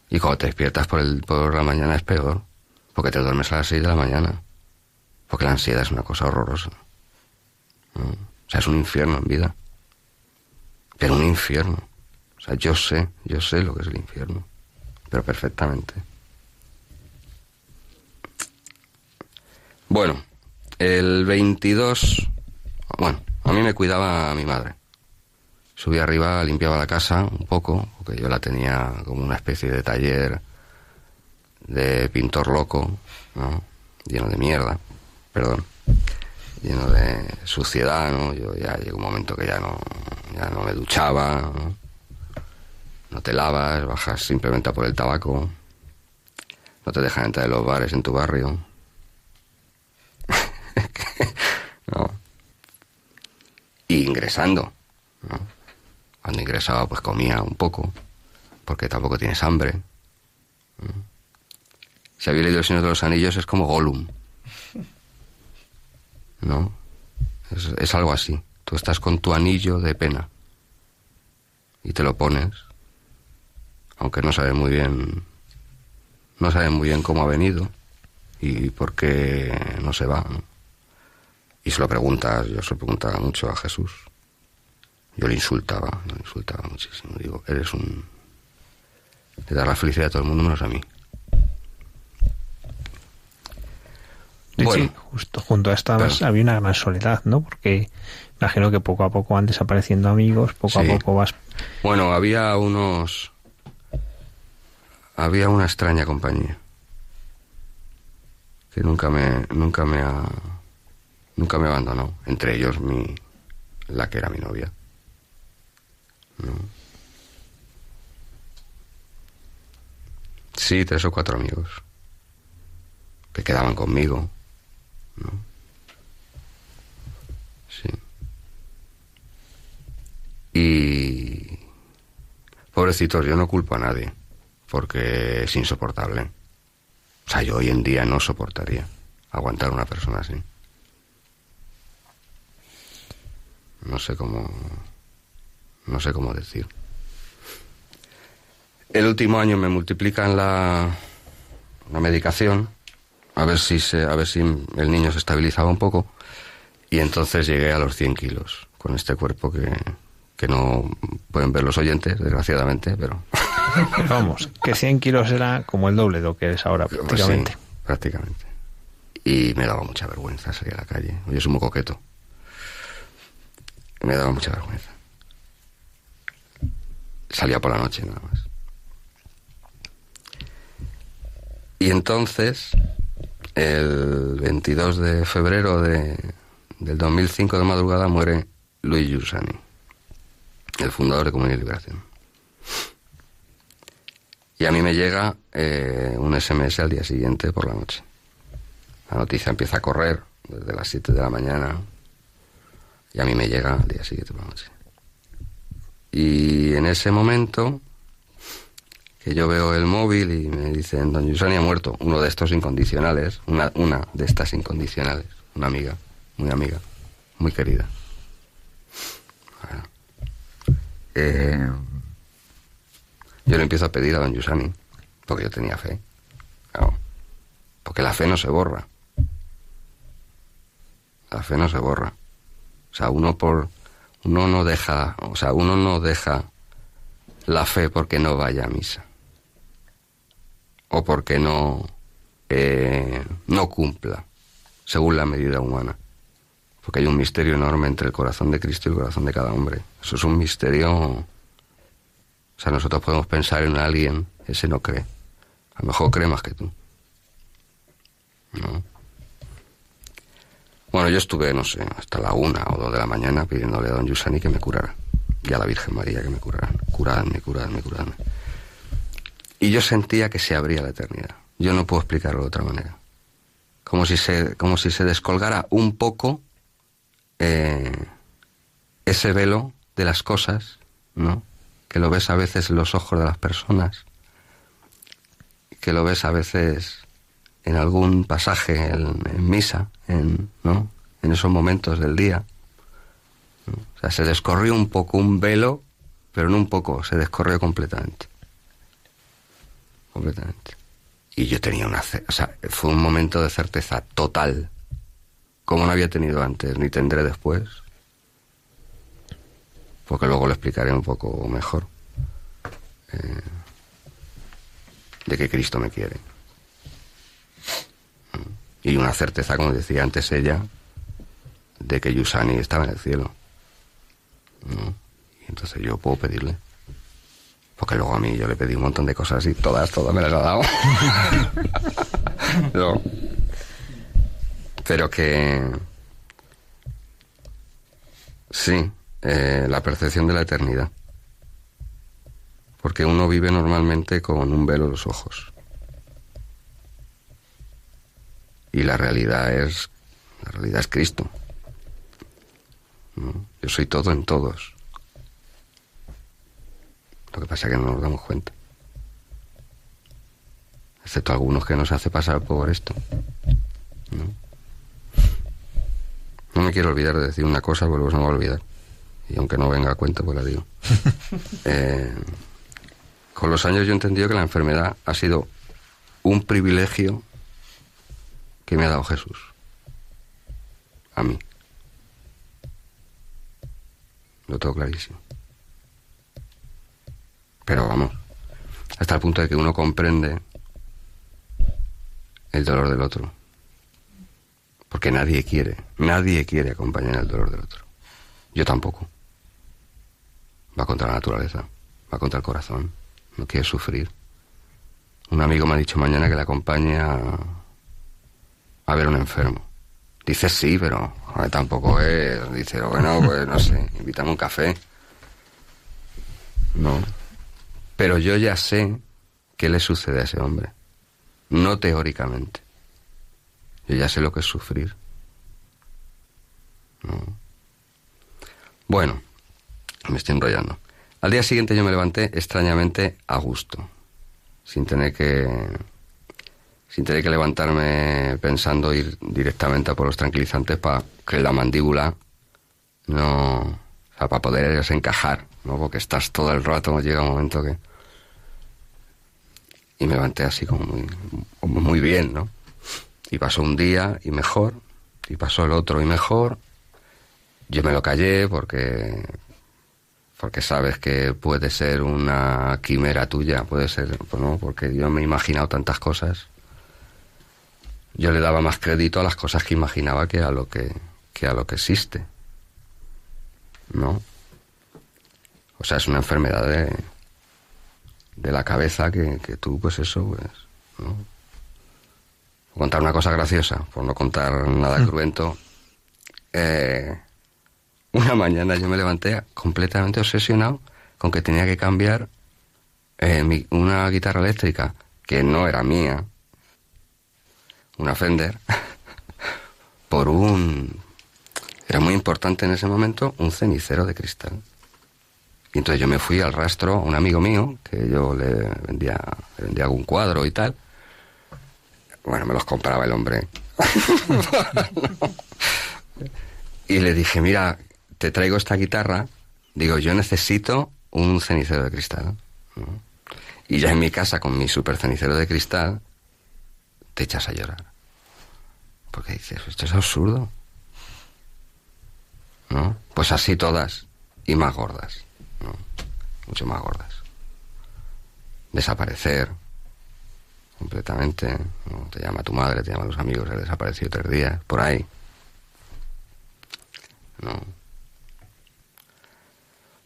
Y cuando te despiertas por, el, por la mañana es peor. Porque te duermes a las seis de la mañana. Porque la ansiedad es una cosa horrorosa. O sea, es un infierno en vida. Pero un infierno. O sea, yo sé, yo sé lo que es el infierno. Pero perfectamente. Bueno, el 22... Bueno, a mí me cuidaba mi madre. Subía arriba, limpiaba la casa un poco, porque yo la tenía como una especie de taller de pintor loco, ¿no? Lleno de mierda, perdón lleno de suciedad, ¿no? Yo ya llegó un momento que ya no, ya no me duchaba, ¿no? no te lavas, bajas simplemente a por el tabaco, no te dejan entrar en los bares en tu barrio. (laughs) no. Y ingresando, ¿no? Cuando ingresaba pues comía un poco, porque tampoco tienes hambre. Si había leído El Señor de los Anillos es como Gollum. (laughs) ¿no? Es, algo así. Tú estás con tu anillo de pena y te lo pones, aunque no sabes muy bien, no sabes muy bien cómo ha venido y por qué no se va. Y se lo preguntas, yo se lo preguntaba mucho a Jesús. Yo le insultaba, le insultaba muchísimo. Digo, eres un... Te da la felicidad a todo el mundo menos a mí. Sí, justo junto a esta había una gran soledad, ¿no? Porque imagino que poco a poco van desapareciendo amigos, poco a poco vas... Bueno, había unos... Había una extraña compañía que nunca me, nunca me ha, nunca me abandonó. Entre ellos mi, la que era mi novia. Sí, tres o cuatro amigos que quedaban conmigo ¿no? Sí. Y... Pobrecitos, yo no culpo a nadie, porque es insoportable. O sea, yo hoy en día no soportaría aguantar una persona así. No sé cómo... No sé cómo decir. El último año me multiplican la, la medicación a ver si se, a ver si el niño se estabilizaba un poco y entonces llegué a los 100 kilos con este cuerpo que, que no pueden ver los oyentes, desgraciadamente, pero... (laughs) vamos, que 100 kilos era como el doble de lo que eres ahora, pues prácticamente. Sí, prácticamente. Y me daba mucha vergüenza salir a la calle. Yo soy muy coqueto. Me daba mucha vergüenza. Salía por la noche nada más. Y entonces el 22 de febrero de, del 2005 de madrugada muere Luis Giussani, el fundador de Comunidad y Liberación. Y a mí me llega eh, un SMS al día siguiente por la noche. La noticia empieza a correr desde las 7 de la mañana y a mí me llega al día siguiente por la noche. Y en ese momento que yo veo el móvil y me dicen, don Yusani ha muerto, uno de estos incondicionales, una, una de estas incondicionales, una amiga, muy amiga, muy querida. Eh, yo le empiezo a pedir a don Yusani, porque yo tenía fe, porque la fe no se borra. La fe no se borra. O sea, uno por uno no deja, o sea, uno no deja la fe porque no vaya a misa o porque no, eh, no cumpla según la medida humana. Porque hay un misterio enorme entre el corazón de Cristo y el corazón de cada hombre. Eso es un misterio... O sea, nosotros podemos pensar en alguien ese no cree. A lo mejor cree más que tú. ¿No? Bueno, yo estuve, no sé, hasta la una o dos de la mañana pidiéndole a don Yusani que me curara. Y a la Virgen María que me curara. Curadme, curadme, curadme. Y yo sentía que se abría la eternidad. Yo no puedo explicarlo de otra manera. Como si se, como si se descolgara un poco eh, ese velo de las cosas, ¿no? Que lo ves a veces en los ojos de las personas, que lo ves a veces en algún pasaje en, misa, en, ¿no? en esos momentos del día. Se descorrió un poco un velo, pero no un poco, se descorrió completamente. Completamente. Y yo tenía una... O sea, fue un momento de certeza total, como no había tenido antes, ni tendré después. Porque luego lo explicaré un poco mejor. Eh, de que Cristo me quiere. Y una certeza, como decía antes ella, de que Yusani estaba en el cielo. Y entonces yo puedo pedirle. Porque luego a mí yo le pedí un montón de cosas y todas, todas me las ha dado. (laughs) Pero que... Sí, eh, la percepción de la eternidad. Porque uno vive normalmente con un velo en los ojos. Y la realidad es, la realidad es Cristo. Yo soy todo en todos. Lo que pasa es que no nos damos cuenta. Excepto algunos que nos hace pasar por esto. ¿no? me quiero olvidar de decir una cosa, porque me va a olvidar. Y aunque no venga a cuenta, pues la digo. (laughs) Eh, con los años yo he entendido que la enfermedad ha sido un privilegio que me ha dado Jesús. A mí. Lo tengo clarísimo. Pero vamos, hasta el punto de que uno comprende el dolor del otro. Porque nadie quiere, nadie quiere acompañar el dolor del otro. Yo tampoco. Va contra la naturaleza, va contra el corazón, no quiere sufrir. Un amigo me ha dicho mañana que le acompañe a, a ver un enfermo. Dice sí, pero tampoco es. Dice, bueno, pues no sé, invítame un café. No. Pero yo ya sé qué le sucede a ese hombre. No teóricamente. Yo ya sé lo que es sufrir. No. Bueno, me estoy enrollando. Al día siguiente yo me levanté extrañamente a gusto, sin tener que sin tener que levantarme pensando ir directamente a por los tranquilizantes para que la mandíbula no, o sea, para poder encajar, ¿no? Porque estás todo el rato, llega un momento que y me levanté así como muy, como muy bien, ¿no? Y pasó un día y mejor, y pasó el otro y mejor. Yo me lo callé porque porque sabes que puede ser una quimera tuya, puede ser, ¿no? Porque yo me he imaginado tantas cosas yo le daba más crédito a las cosas que imaginaba que a lo que, a lo que existe. ¿No? O sea, es una enfermedad de, de la cabeza que, que tú, pues eso, pues, ¿no? contar una cosa graciosa, por no contar nada mm. cruento. Eh, una mañana yo me levanté completamente obsesionado con que tenía que cambiar eh, una guitarra eléctrica que no era mía, una Fender, (laughs) por un... Era muy importante en ese momento un cenicero de cristal. Y entonces yo me fui al rastro a un amigo mío, que yo le vendía, vendía algún cuadro y tal. Bueno, me los compraba el hombre. (laughs) y le dije, mira, te traigo esta guitarra. Digo, yo necesito un cenicero de cristal. Y ya en mi casa, con mi super cenicero de cristal, te echas a llorar. Porque dices, esto es absurdo. ¿No? Pues así todas y más gordas, ¿no? Mucho más gordas. Desaparecer completamente. Te llama tu madre, te llaman los amigos, he desaparecido tres días, por ahí. ¿No?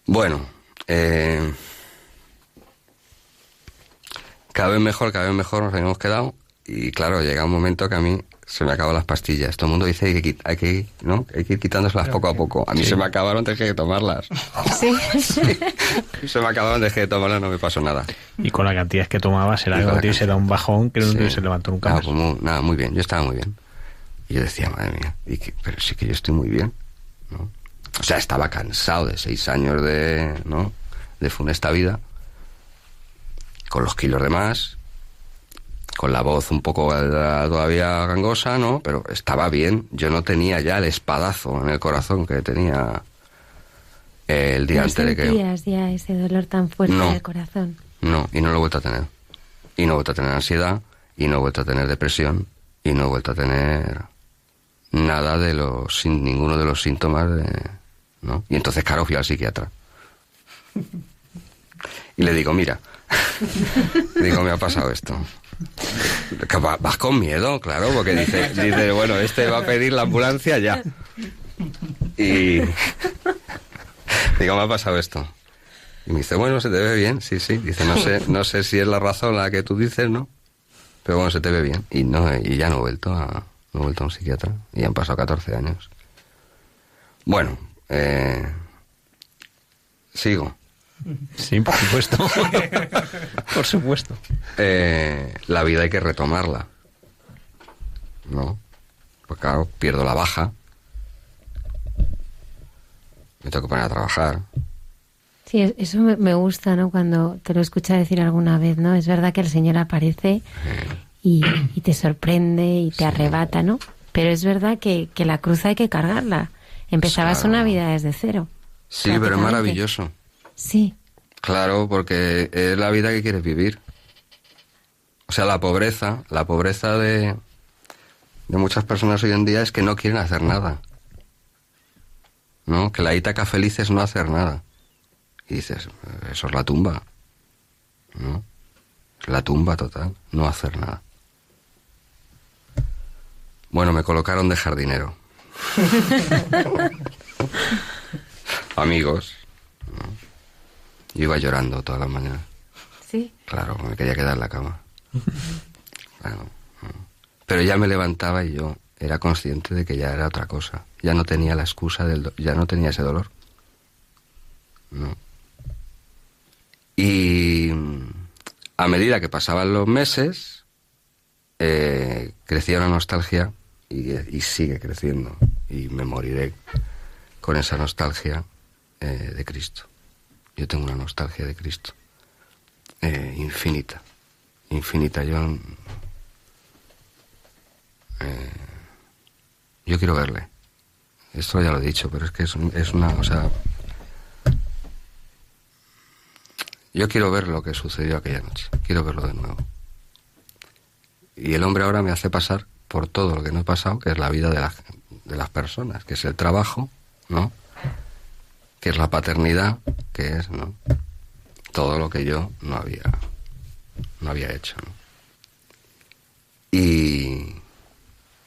Bueno, eh, cada vez mejor, cada vez mejor nos habíamos quedado. Y claro, llega un momento que a mí se me acaban las pastillas. Todo el mundo dice que hay que, ir, ¿no? hay que ir quitándoselas poco a poco. A mí se me acabaron, dejé de tomarlas. (laughs) Sí. Se me acabaron, dejé de tomarlas, no me pasó nada. Y con la cantidad que tomabas, era algo que se da un bajón que no se levantó nunca. Nada, pues nada, muy bien, yo estaba muy bien. Y yo decía, madre mía, y pero sí que yo estoy muy bien. ¿no? O sea, estaba cansado de seis años de, ¿no? de funesta vida, con los kilos de más, con la voz un poco todavía gangosa, ¿no? Pero estaba bien. Yo no tenía ya el espadazo en el corazón que tenía el día antes de que... ya ese dolor tan fuerte en el corazón? No, y no lo he vuelto a tener. Y no he vuelto a tener ansiedad, y no he vuelto a tener depresión, y no he vuelto a tener nada de los, sin ninguno de los síntomas de, ¿no? Y entonces, claro, fui al psiquiatra. Y le digo, mira, (laughs) digo, me ha pasado esto. Vas con miedo, claro, porque dice, dice, bueno, este va a pedir la ambulancia ya. Y digo, me ha pasado esto. Y me dice, bueno, se te ve bien, sí, sí. Dice, no sé, no sé si es la razón la que tú dices, ¿no? Pero bueno, se te ve bien. Y no, y ya no he vuelto a, no he vuelto a un psiquiatra. Y han pasado 14 años. Bueno, eh, sigo. Sí, por supuesto. (laughs) por supuesto. Eh, la vida hay que retomarla. ¿No? Pues claro, pierdo la baja. Me tengo que poner a trabajar. Sí, eso me gusta, ¿no? Cuando te lo escucha decir alguna vez, ¿no? Es verdad que el Señor aparece y, te sorprende y te arrebata, ¿no? Pero es verdad que, la cruz hay que cargarla. Empezabas una vida desde cero. Sí, pero es maravilloso. Sí. Claro, porque es la vida que quieres vivir. O sea, la pobreza, la pobreza de, de muchas personas hoy en día es que no quieren hacer nada. ¿No? Que la Ítaca feliz es no hacer nada. Y dices, eso es la tumba. ¿No? Es la tumba total, no hacer nada. Bueno, me colocaron de jardinero. (laughs) Amigos. Yo iba llorando todas las mañanas. Sí. Claro, me quería quedar en la cama. (laughs) Pero ya me levantaba y yo era consciente de que ya era otra cosa. Ya no tenía la excusa del... ya no tenía ese dolor. No. Y a medida que pasaban los meses, eh, crecía una nostalgia y, sigue creciendo. Y me moriré con esa nostalgia eh, de Cristo. Yo tengo una nostalgia de Cristo. Eh, infinita. Infinita. Yo. Eh, yo quiero verle. Esto ya lo he dicho, pero es que es, es una. O sea. Yo quiero ver lo que sucedió aquella noche. Quiero verlo de nuevo. Y el hombre ahora me hace pasar por todo lo que no he pasado, que es la vida de, de las personas, que es el trabajo, ¿no? Que es la paternidad, que es, ¿no? Todo lo que yo no había, no había hecho, Y,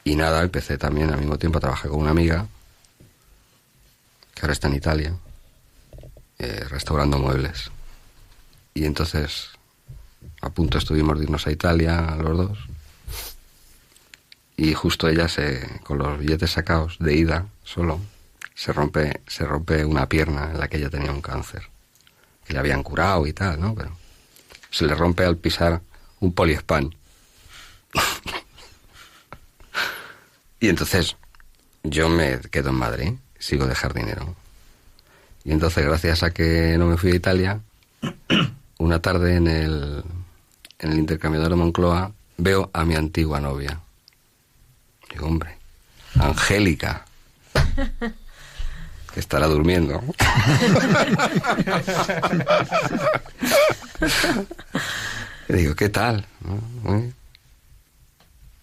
y nada, empecé también al mismo tiempo a trabajar con una amiga, que ahora está en Italia, eh, restaurando muebles. Y entonces, a punto estuvimos de irnos a Italia, los dos, y justo ella se con los billetes sacados de ida solo se rompe se rompe una pierna en la que ella tenía un cáncer que le habían curado y tal no pero se le rompe al pisar un poliespan. (laughs) Y entonces yo me quedo en Madrid sigo de jardinero. Y entonces gracias a que no me fui a Italia (coughs) una tarde en el en el intercambiador de Moncloa veo a mi antigua novia. Hombre, Angélica, (laughs) estará durmiendo. (laughs) y digo, ¿qué tal?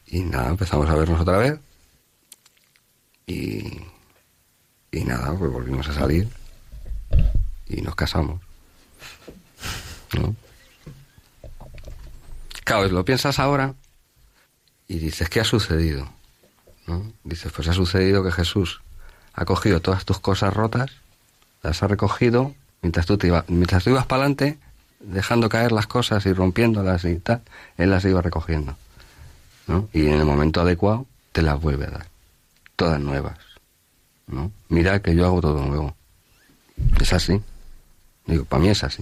Y nada, empezamos a vernos otra vez. Y, y nada, pues volvimos a salir y nos casamos. ¿No? Claro, lo piensas ahora y dices, ¿qué ha sucedido? Dices, pues ha sucedido que Jesús ha cogido todas tus cosas rotas, las ha recogido, mientras tú, te mientras tú ibas para adelante, dejando caer las cosas y rompiéndolas y tal, él las iba recogiendo. ¿no? Y en el momento adecuado te las vuelve a dar. Todas nuevas. ¿no? Mira que yo hago todo nuevo. Es así. Digo, para mí es así.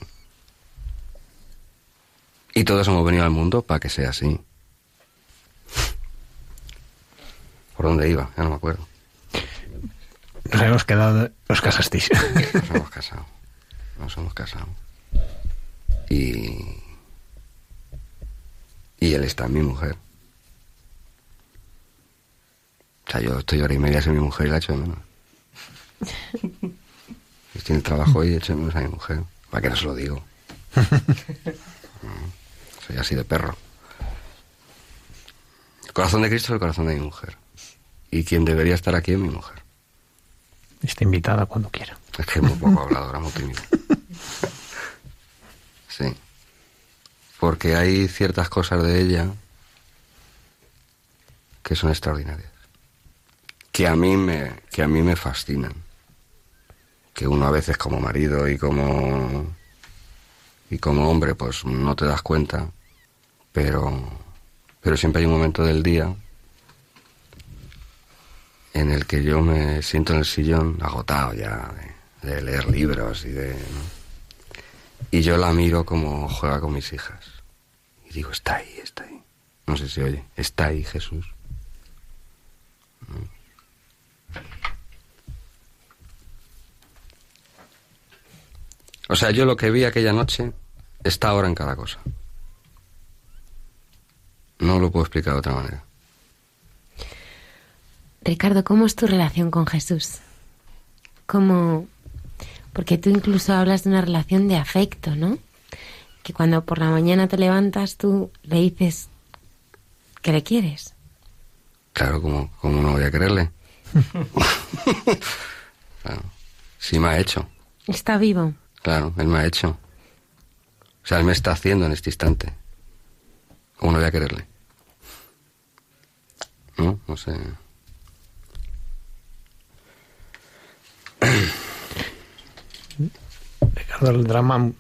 Y todos hemos venido al mundo para que sea así. ¿Por dónde iba? Ya no me acuerdo. Nos hemos quedado, os casasteis. Nos hemos casado. Nos hemos casado. Y. Y él está en mi mujer. O sea, yo estoy hora y media sin mi mujer y la echo de menos. Estoy en el trabajo y echo de menos a mi mujer. ¿Para qué no se lo digo? Mm, Soy así de perro. El corazón de Cristo es el corazón de mi mujer. Y quien debería estar aquí es mi mujer. Está invitada cuando quiera. Es que muy poco habladora, muy tímida. Sí. Porque hay ciertas cosas de ella que son extraordinarias. Que a mí me, que a mí me fascinan. Que uno a veces como marido y como y como hombre pues no te das cuenta, pero pero siempre hay un momento del día en el que yo me siento en el sillón agotado ya de, leer libros y de ¿no? y yo la miro como juega con mis hijas. Y digo está ahí está ahí no sé si oye está ahí Jesús o sea yo lo que vi aquella noche está ahora en cada cosa. No lo puedo explicar de otra manera Ricardo, ¿cómo es tu relación con Jesús? ¿Cómo...? Porque tú incluso hablas de una relación de afecto, ¿no? Que cuando por la mañana te levantas tú le dices que le quieres. Claro, como, como no voy a quererle. (laughs) claro. Sí me ha hecho. Está vivo. Claro, él me ha hecho. O sea, él me está haciendo en este instante. ¿Cómo no voy a quererle? No, no sé. Ricardo, el drama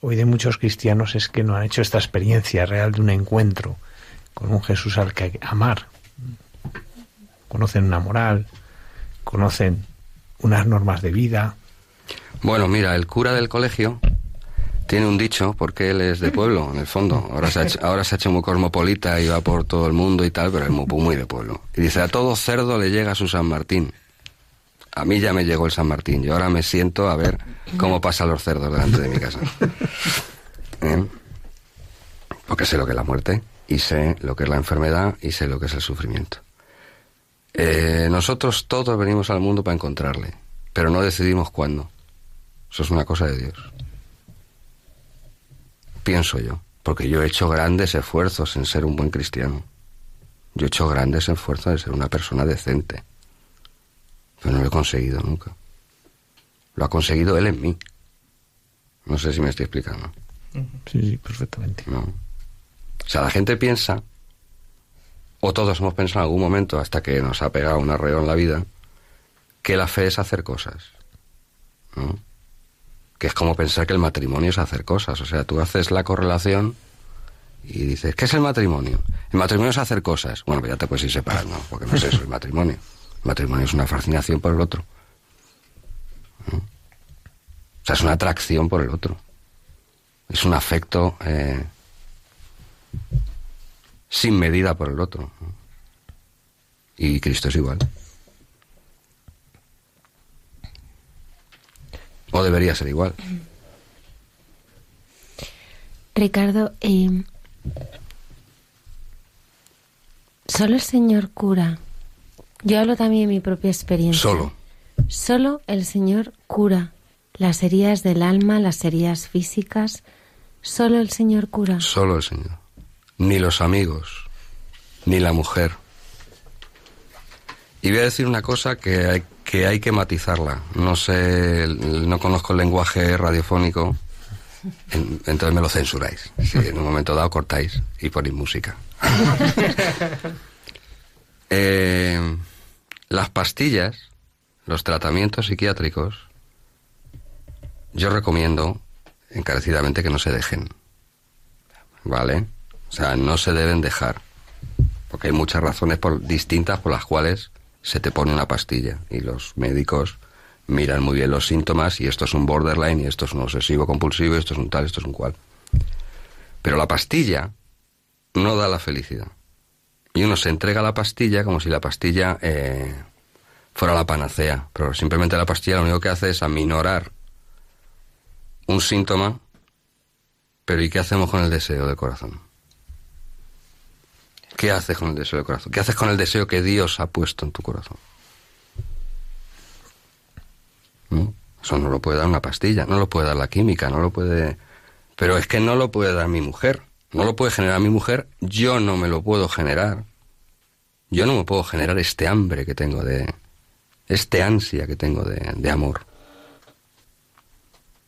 hoy de muchos cristianos es que no han hecho esta experiencia real de un encuentro con un Jesús al que amar. Conocen una moral, conocen unas normas de vida. Bueno, mira, el cura del colegio tiene un dicho, porque él es de pueblo, en el fondo. Ahora se ha hecho, muy cosmopolita y va por todo el mundo y tal, pero es muy, muy de pueblo. Y dice, a todo cerdo le llega su San Martín. A mí ya me llegó el San Martín. Yo ahora me siento a ver cómo pasan los cerdos delante de mi casa. (laughs) ¿Eh? Porque sé lo que es la muerte y sé lo que es la enfermedad y sé lo que es el sufrimiento. Eh, nosotros todos venimos al mundo para encontrarle, pero no decidimos cuándo. Eso es una cosa de Dios. Pienso yo, porque yo he hecho grandes esfuerzos en ser un buen cristiano. Yo he hecho grandes esfuerzos en ser una persona decente. Pero no lo he conseguido nunca. Lo ha conseguido él en mí. No sé si me estoy explicando. Sí, sí, perfectamente. No. O sea, la gente piensa, o todos hemos pensado en algún momento, hasta que nos ha pegado un arreo en la vida, que la fe es hacer cosas. ¿no? Que es como pensar que el matrimonio es hacer cosas. O sea, tú haces la correlación y dices, ¿qué es el matrimonio? El matrimonio es hacer cosas. Bueno, pues ya te puedes ir separando, porque no es eso el matrimonio. Matrimonio es una fascinación por el otro. ¿no? O sea, es una atracción por el otro. Es un afecto eh, sin medida por el otro. Y Cristo es igual. O debería ser igual. Ricardo, eh, solo el Señor cura. Yo hablo también de mi propia experiencia. Solo. Solo el Señor cura las heridas del alma, las heridas físicas. Solo el Señor cura. Solo el Señor. Ni los amigos, ni la mujer. Y voy a decir una cosa que hay que, hay que matizarla. No sé, no conozco el lenguaje radiofónico, en- entonces me lo censuráis. Si en un momento dado cortáis y ponéis música. (laughs) Eh, las pastillas, los tratamientos psiquiátricos, yo recomiendo encarecidamente que no se dejen. ¿Vale? O sea, no se deben dejar. Porque hay muchas razones distintas por las cuales se te pone una pastilla. Y los médicos miran muy bien los síntomas y esto es un borderline y esto es un obsesivo compulsivo, esto es un tal, esto es un cual. Pero la pastilla no da la felicidad. Y uno se entrega la pastilla como si la pastilla eh, fuera la panacea. Pero simplemente la pastilla lo único que hace es aminorar un síntoma. Pero ¿y qué hacemos con el deseo del corazón? ¿Qué haces con el deseo del corazón? ¿Qué haces con el deseo que Dios ha puesto en tu corazón? Eso no lo puede dar una pastilla, no lo puede dar la química, no lo puede... Pero es que no lo puede dar mi mujer, no lo puede generar mi mujer, yo no me lo puedo generar. Yo no me puedo generar este hambre que tengo de... este ansia que tengo de, de amor.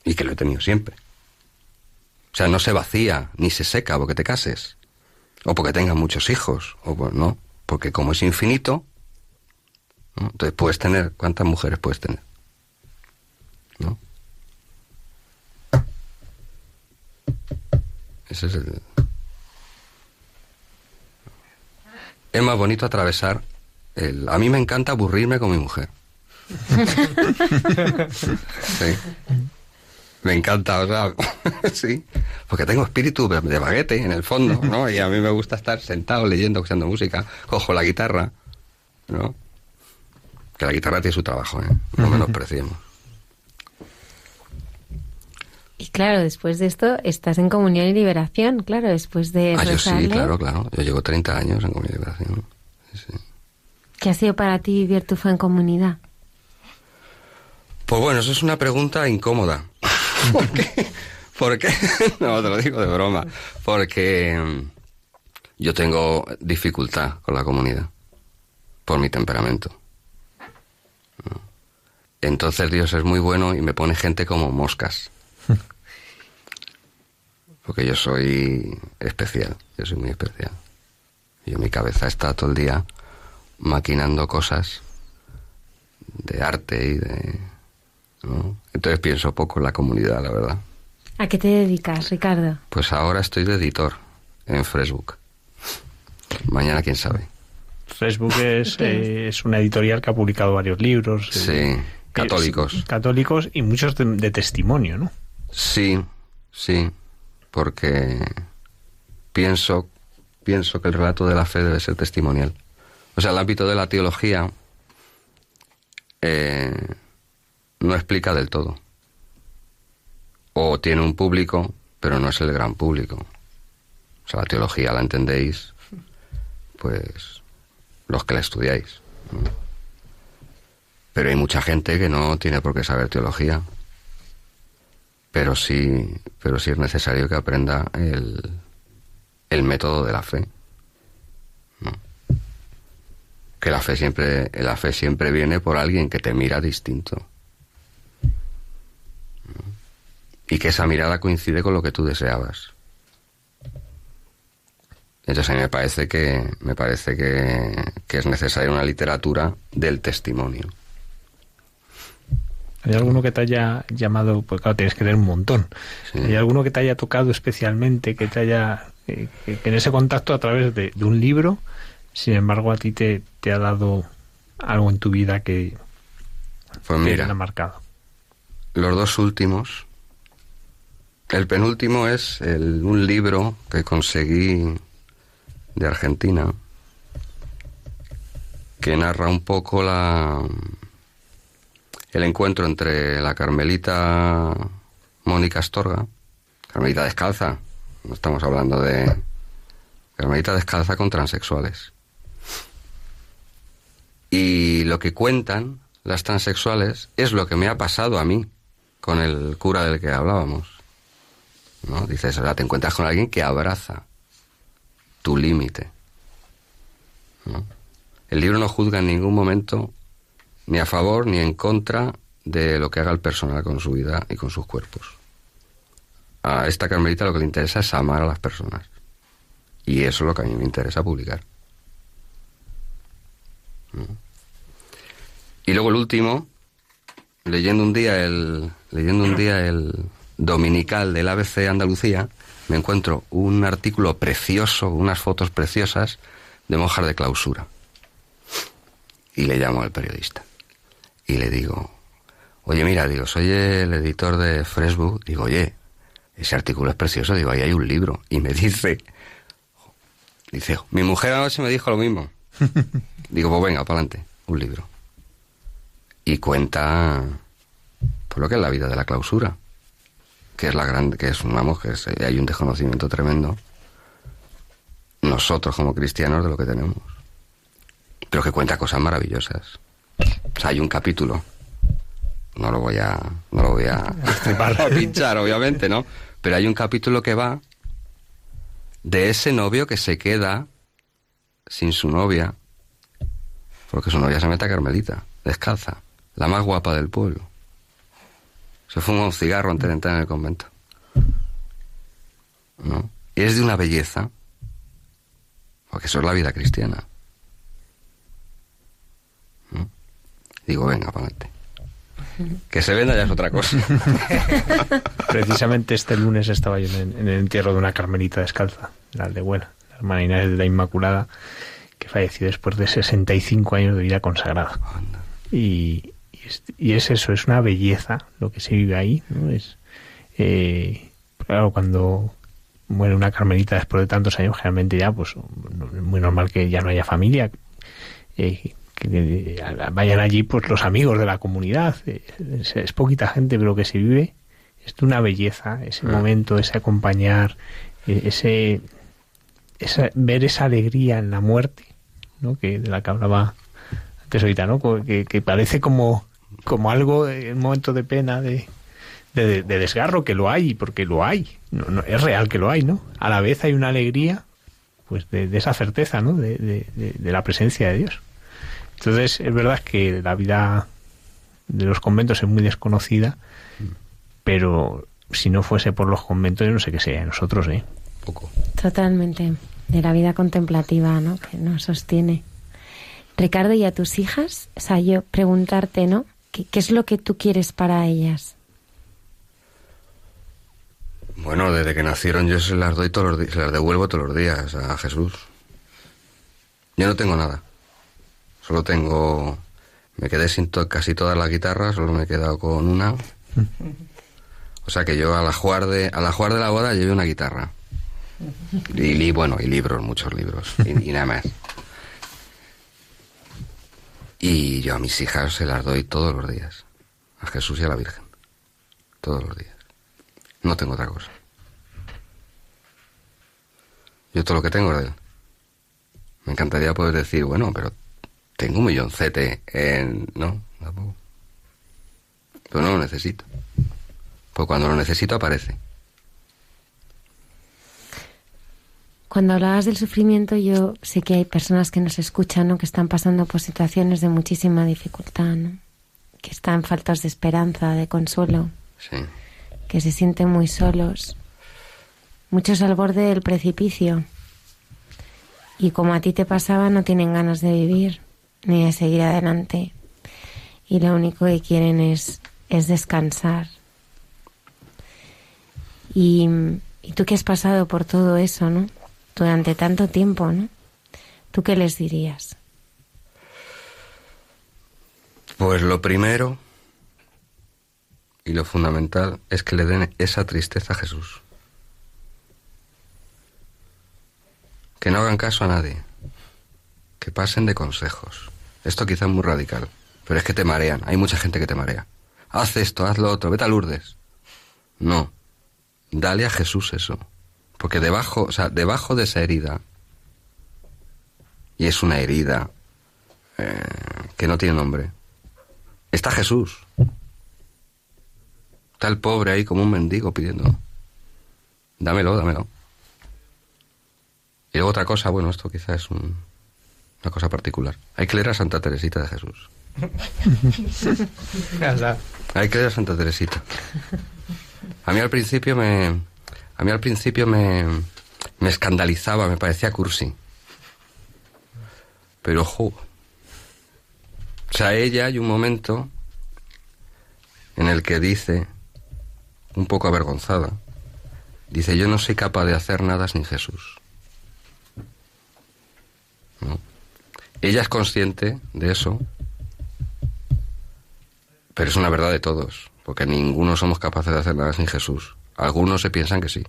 Y que lo he tenido siempre. O sea, no se vacía ni se seca porque te cases. O porque tengas muchos hijos. O no. Porque como es infinito, entonces puedes tener. ¿Cuántas mujeres puedes tener? ¿No? Ese es el. Es más bonito atravesar el. A mí me encanta aburrirme con mi mujer. (laughs) sí. Me encanta, o sea, (laughs) sí, porque tengo espíritu de baguete en el fondo, ¿no? Y a mí me gusta estar sentado leyendo, escuchando música, cojo la guitarra, ¿no? Que la guitarra tiene su trabajo, ¿eh? No menospreciemos. Y claro, después de esto estás en comunión y liberación, claro, después de... Ah, yo sí, claro, claro. Yo llevo 30 años en comunión y liberación. Sí, ¿Qué ha sido para ti vivir tu fe en comunidad? Pues bueno, eso es una pregunta incómoda. (laughs) ¿Por qué? ¿Por qué? (laughs) No, te lo digo de broma. Porque mm, yo tengo dificultad con la comunidad. Por mi temperamento. Entonces Dios es muy bueno y me pone gente como moscas. Porque yo soy especial. Yo soy muy especial. Y en mi cabeza está todo el día maquinando cosas de arte y de entonces pienso poco en la comunidad, la verdad. ¿A qué te dedicas, Ricardo? Pues ahora estoy de editor en Facebook. Mañana quién sabe. Facebook (laughs) es, eh, es una editorial que ha publicado varios libros. Eh, sí, católicos. católicos y muchos de, testimonio, ¿no? Sí, sí, porque pienso, pienso que el relato de la fe debe ser testimonial. O sea, el ámbito de la teología eh, no explica del todo. O tiene un público, pero no es el gran público. O sea, la teología la entendéis, pues, los que la estudiáis. Pero hay mucha gente que no tiene por qué saber teología. Pero sí, pero sí es necesario que aprenda el, el método de la fe. Que la fe siempre, la fe siempre viene por alguien que te mira distinto. y que esa mirada coincide con lo que tú deseabas. Entonces a me parece que me parece que, es necesaria una literatura del testimonio. ¿Hay alguno que te haya llamado? Pues claro, tienes que leer un montón. ¿Hay alguno que te haya tocado especialmente, que te haya... Eh, que, en ese contacto a través de, un libro, sin embargo, a ti te, te, ha dado algo en tu vida que, pues mira, te ha marcado? Los dos últimos el penúltimo es un libro que conseguí de Argentina que narra un poco la el encuentro entre la Carmelita Mónica Astorga, Carmelita descalza, no estamos hablando de Carmelita descalza con transexuales. Y lo que cuentan las transexuales es lo que me ha pasado a mí con el cura del que hablábamos. ¿no? Dices, ahora te encuentras con alguien que abraza tu límite. El libro no juzga en ningún momento ni a favor ni en contra de lo que haga el personal con su vida y con sus cuerpos. A esta carmelita lo que le interesa es amar a las personas. Y eso es lo que a mí me interesa publicar. Y luego el último, leyendo un día el, leyendo un día el, dominical del ABC Andalucía, me encuentro un artículo precioso, unas fotos preciosas de monjas de clausura. Y le llamo al periodista. Y le digo, oye, mira, digo, soy el editor de Freshbook. Digo, oye, ese artículo es precioso. Digo, ahí hay un libro. Y me dice, dice, mi mujer anoche me dijo lo mismo. (laughs) digo, pues venga, para adelante, un libro. Y cuenta, por lo que es la vida de la clausura que es la grande, que es, vamos, que hay un desconocimiento tremendo nosotros como cristianos de lo que tenemos. Pero que cuenta cosas maravillosas. O sea, hay un capítulo. No lo voy a, no lo voy a, (laughs) a (laughs) pinchar, obviamente, ¿no? Pero hay un capítulo que va de ese novio que se queda sin su novia, porque su novia se mete a Carmelita, descalza, la más guapa del pueblo. Se fuma un cigarro antes de entrar en el convento. ¿No? Y es de una belleza, porque eso es la vida cristiana. Digo, venga, ponete. Que se venda ya es otra cosa. (laughs) Precisamente este lunes estaba yo en, el entierro de una carmelita descalza, la Aldehuela, la hermana Inés de la Inmaculada, que falleció después de 65 años de vida consagrada. Y, y es eso, es una belleza lo que se vive ahí. ¿no? Es, eh, claro, cuando muere una carmelita después de tantos años, generalmente ya, pues es muy normal que ya no haya familia, eh, que vayan allí pues los amigos de la comunidad. Es, poquita gente, pero que se vive es de una belleza, ese ah. momento, ese acompañar, e, ese, ver esa alegría en la muerte, ¿no? que de la que hablaba antes ahorita, ¿no? que, que parece como como algo, un momento de pena, de, de, desgarro, que lo hay, porque lo hay, no, es real que lo hay, ¿no? A la vez hay una alegría, pues de, esa certeza, ¿no? De, la presencia de Dios. Entonces, es verdad que la vida de los conventos es muy desconocida, pero si no fuese por los conventos, yo no sé qué sea nosotros, ¿eh? Poco. Totalmente. De la vida contemplativa, ¿no? Que nos sostiene. Ricardo, ¿y a tus hijas? O sea, yo preguntarte, ¿no? ¿Qué, es lo que tú quieres para ellas? Bueno, desde que nacieron yo se las doy todos los días, se las devuelvo todos los días a Jesús. Yo no tengo nada. Solo tengo. Me quedé sin casi todas las guitarras, solo me he quedado con una. O sea que yo a la jugar de, a la jugar de la boda llevé una guitarra. Y, bueno, y libros, muchos libros. y nada más. Y yo a mis hijas se las doy todos los días. A Jesús y a la Virgen. Todos los días. No tengo otra cosa. Yo todo lo que tengo es de él. Me encantaría poder decir, bueno, pero tengo un milloncete en... No, tampoco. Pero no lo necesito. Pues cuando lo necesito aparece. Cuando hablabas del sufrimiento, yo sé que hay personas que nos escuchan, ¿no? que están pasando por situaciones de muchísima dificultad, ¿no? que están faltas de esperanza, de consuelo, que se sienten muy solos, muchos al borde del precipicio. Y como a ti te pasaba, no tienen ganas de vivir ni de seguir adelante. Y lo único que quieren es, es descansar. Y, y tú que has pasado por todo eso, ¿no? durante tanto tiempo, ¿no? ¿Tú qué les dirías? Pues lo primero y lo fundamental es que le den esa tristeza a Jesús. Que no hagan caso a nadie. Que pasen de consejos. Esto quizá es muy radical, pero es que te marean. Hay mucha gente que te marea. Haz esto, haz lo otro, vete a Lourdes. No. Dale a Jesús eso. Porque debajo, o sea, debajo de esa herida, y es una herida eh, que no tiene nombre, está Jesús. Está el pobre ahí como un mendigo pidiendo, dámelo, dámelo. Y luego otra cosa, bueno, esto quizás es una cosa particular. Hay que leer a Santa Teresita de Jesús. (laughs) Hay que leer a Santa Teresita. A mí al principio me, a mí al principio me, me escandalizaba, me parecía cursi. Pero, ojo. O sea, ella hay un momento en el que dice un poco avergonzada, dice, yo no soy capaz de hacer nada sin Jesús. Ella es consciente de eso, pero es una verdad de todos, porque ninguno somos capaces de hacer nada sin Jesús. Algunos se piensan que sí.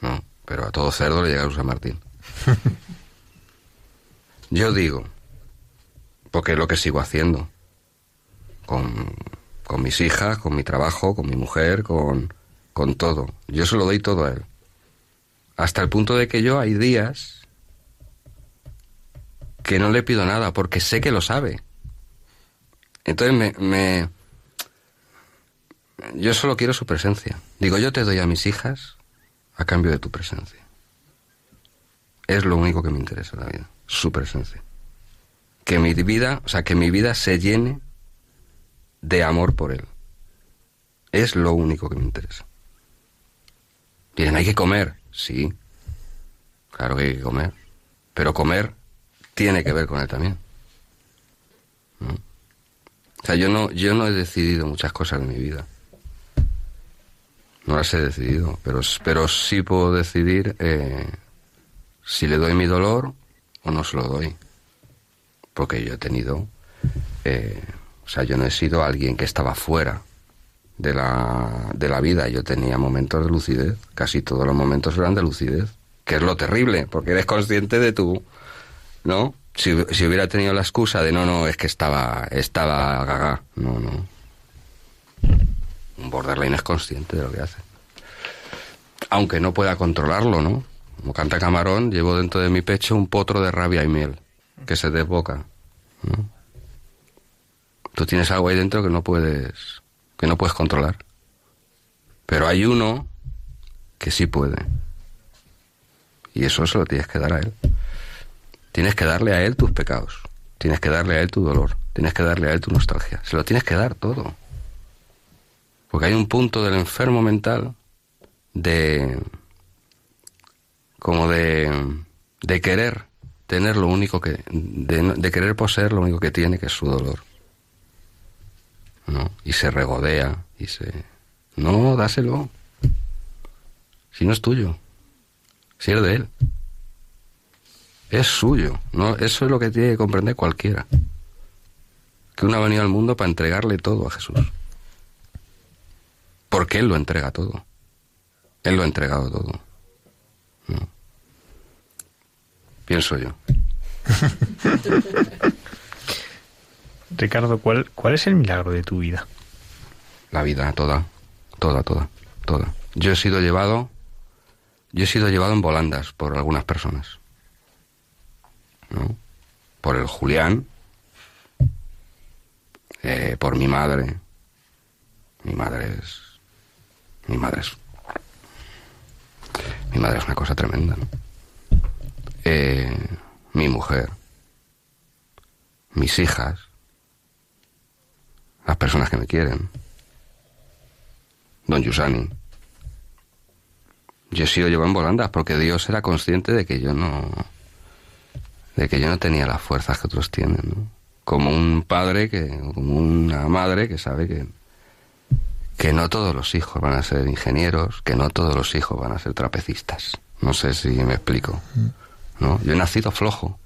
No, pero a todo cerdo le llega a San Martín. (laughs) Yo digo, porque es lo que sigo haciendo, con, con mis hijas, con mi trabajo, con mi mujer, con, con todo. Yo se lo doy todo a él. Hasta el punto de que yo hay días que no le pido nada, porque sé que lo sabe. Entonces me, Yo solo quiero su presencia. Digo, yo te doy a mis hijas a cambio de tu presencia. Es lo único que me interesa en la vida, su presencia. Que mi vida, o sea, que mi vida se llene de amor por él. Es lo único que me interesa. Tienen, hay que comer. Sí, claro que hay que comer. Pero comer tiene que ver con él también. O sea, yo no, yo no he decidido muchas cosas en mi vida. No las he decidido, pero, pero sí puedo decidir eh, si le doy mi dolor o no se lo doy. Porque yo he tenido, eh, o sea, yo no he sido alguien que estaba fuera de la, de la vida. Yo tenía momentos de lucidez, casi todos los momentos eran de lucidez, que es lo terrible, porque eres consciente de tu, ¿no? Si, si hubiera tenido la excusa de no, no, es que estaba, estaba gaga, no, no. Un borderline es consciente de lo que hace. Aunque no pueda controlarlo, ¿no? Como canta Camarón, llevo dentro de mi pecho un potro de rabia y miel que se desboca. ¿no? Tú tienes algo ahí dentro que no puedes que no puedes controlar. Pero hay uno que sí puede. Y eso se lo tienes que dar a él. Tienes que darle a él tus pecados. Tienes que darle a él tu dolor. Tienes que darle a él tu nostalgia. Se lo tienes que dar todo. Porque hay un punto del enfermo mental de. como de. de querer tener lo único que. de, de querer poseer lo único que tiene, que es su dolor. ¿no? Y se regodea y se... No, dáselo. Si no es tuyo. Si es de él. Es suyo. ¿no? Eso es lo que tiene que comprender cualquiera. Que uno ha venido al mundo para entregarle todo a Jesús. Porque Él lo entrega todo. Él lo ha entregado todo. ¿no? Pienso yo. (laughs) Ricardo, ¿cuál, ¿cuál es el milagro de tu vida? La vida, toda, toda, toda, toda. Yo he sido llevado, yo he sido llevado en volandas por algunas personas. ¿No? Por el Julián, eh, por mi madre. Mi madre es. Mi madre es. Mi madre es una cosa tremenda. Eh, mi mujer. Mis hijas las personas que me quieren. Don Yusani. Yo he sido llevado en volandas porque Dios era consciente de que yo no. De que yo no tenía las fuerzas que otros tienen, ¿no? Como un padre que. como una madre que sabe que. que no todos los hijos van a ser ingenieros, que no todos los hijos van a ser trapecistas. No sé si me explico. ¿No? Yo he nacido flojo.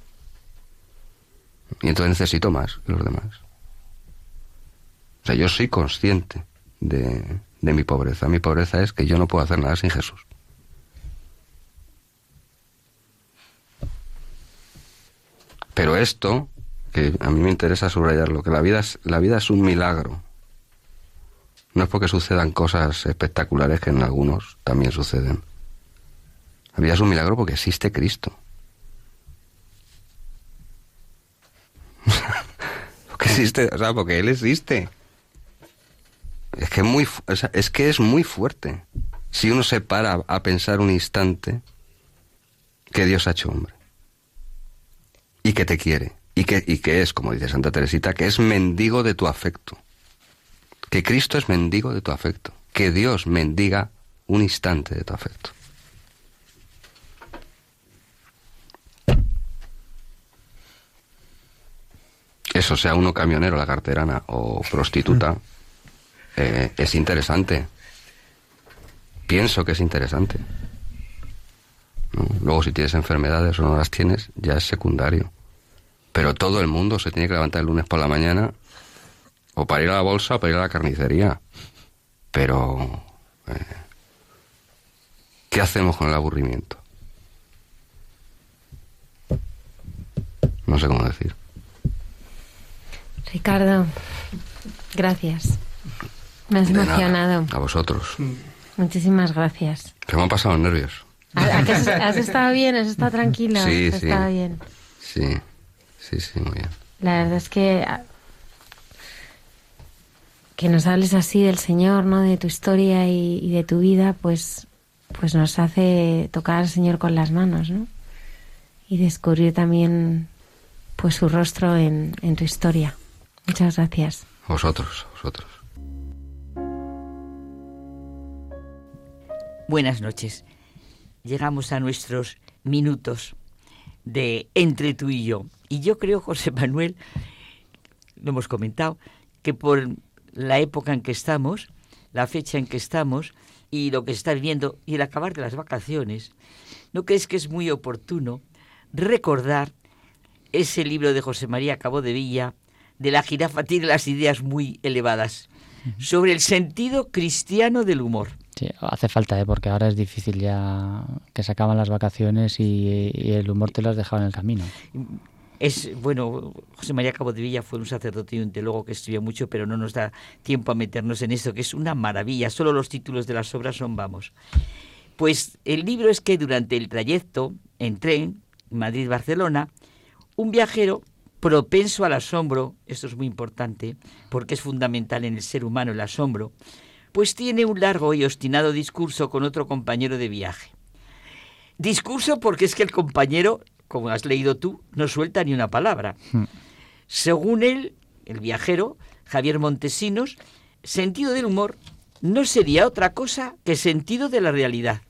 Y entonces necesito más que los demás. O sea, yo soy consciente de, de mi pobreza. Mi pobreza es que yo no puedo hacer nada sin Jesús. Pero esto, que a mí me interesa subrayarlo, que la vida es, la vida es un milagro. No es porque sucedan cosas espectaculares que en algunos también suceden. La vida es un milagro porque existe Cristo. (laughs) porque existe, o sea, porque Él existe. Es que, muy, es que es muy fuerte. Si uno se para a pensar un instante que Dios ha hecho hombre. Y que te quiere. Y que, y que es, como dice Santa Teresita, que es mendigo de tu afecto. Que Cristo es mendigo de tu afecto. Que Dios mendiga un instante de tu afecto. Eso sea uno camionero, la carterana o prostituta eh, es interesante. Pienso que es interesante. Luego, si tienes enfermedades o no las tienes, ya es secundario. Pero todo el mundo se tiene que levantar el lunes por la mañana o para ir a la bolsa o para ir a la carnicería. Pero, eh, ¿qué hacemos con el aburrimiento? No sé cómo decir. Ricardo, gracias. Me has emocionado. A vosotros. Muchísimas gracias. Que me han pasado nervios. Has, estado bien? ¿Has estado tranquilo? Sí, ¿Has sí. estado bien? Sí, sí, sí, muy bien. La verdad es que que nos hables así del Señor, ¿no? De tu historia y, y, de tu vida, pues, pues nos hace tocar al Señor con las manos, ¿no? Y descubrir también, pues, su rostro en, en tu historia. Muchas gracias. Vosotros, vosotros. Buenas noches. Llegamos a nuestros minutos de entre tú y yo. Y yo creo, José Manuel, lo hemos comentado, que por la época en que estamos, la fecha en que estamos y lo que se está viviendo y el acabar de las vacaciones, ¿no crees que es muy oportuno recordar ese libro de José María Cabo de Villa, de la jirafa tiene las ideas muy elevadas, sobre el sentido cristiano del humor? Hace falta, ¿eh? porque ahora es difícil ya que se acaban las vacaciones y, y el humor te lo has dejado en el camino. Es, bueno, José María Cabo de Villa fue un sacerdote y un teólogo que estudió mucho, pero no nos da tiempo a meternos en esto, que es una maravilla. Solo los títulos de las obras son vamos. Pues el libro es que durante el trayecto en tren, Madrid-Barcelona, un viajero propenso al asombro, esto es muy importante, porque es fundamental en el ser humano el asombro, pues tiene un largo y obstinado discurso con otro compañero de viaje. Discurso porque es que el compañero como has leído tú, no suelta ni una palabra. Hmm. Según él, el viajero, Javier Montesinos, sentido del humor no sería otra cosa que sentido de la realidad.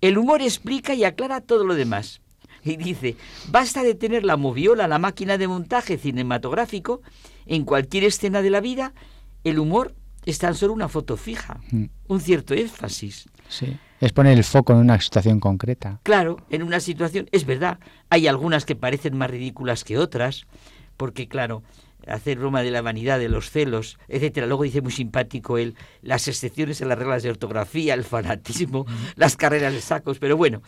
El humor explica y aclara todo lo demás. Y dice, basta de tener la moviola, la máquina de montaje cinematográfico, en cualquier escena de la vida, el humor es tan solo una foto fija, hmm. un cierto énfasis. Sí. Es poner el foco en una situación concreta. Claro, en una situación, es verdad, hay algunas que parecen más ridículas que otras, porque claro, hacer broma de la vanidad, de los celos, etcétera. Luego dice muy simpático él, las excepciones en las reglas de ortografía, el fanatismo, (laughs) las carreras de sacos, pero bueno,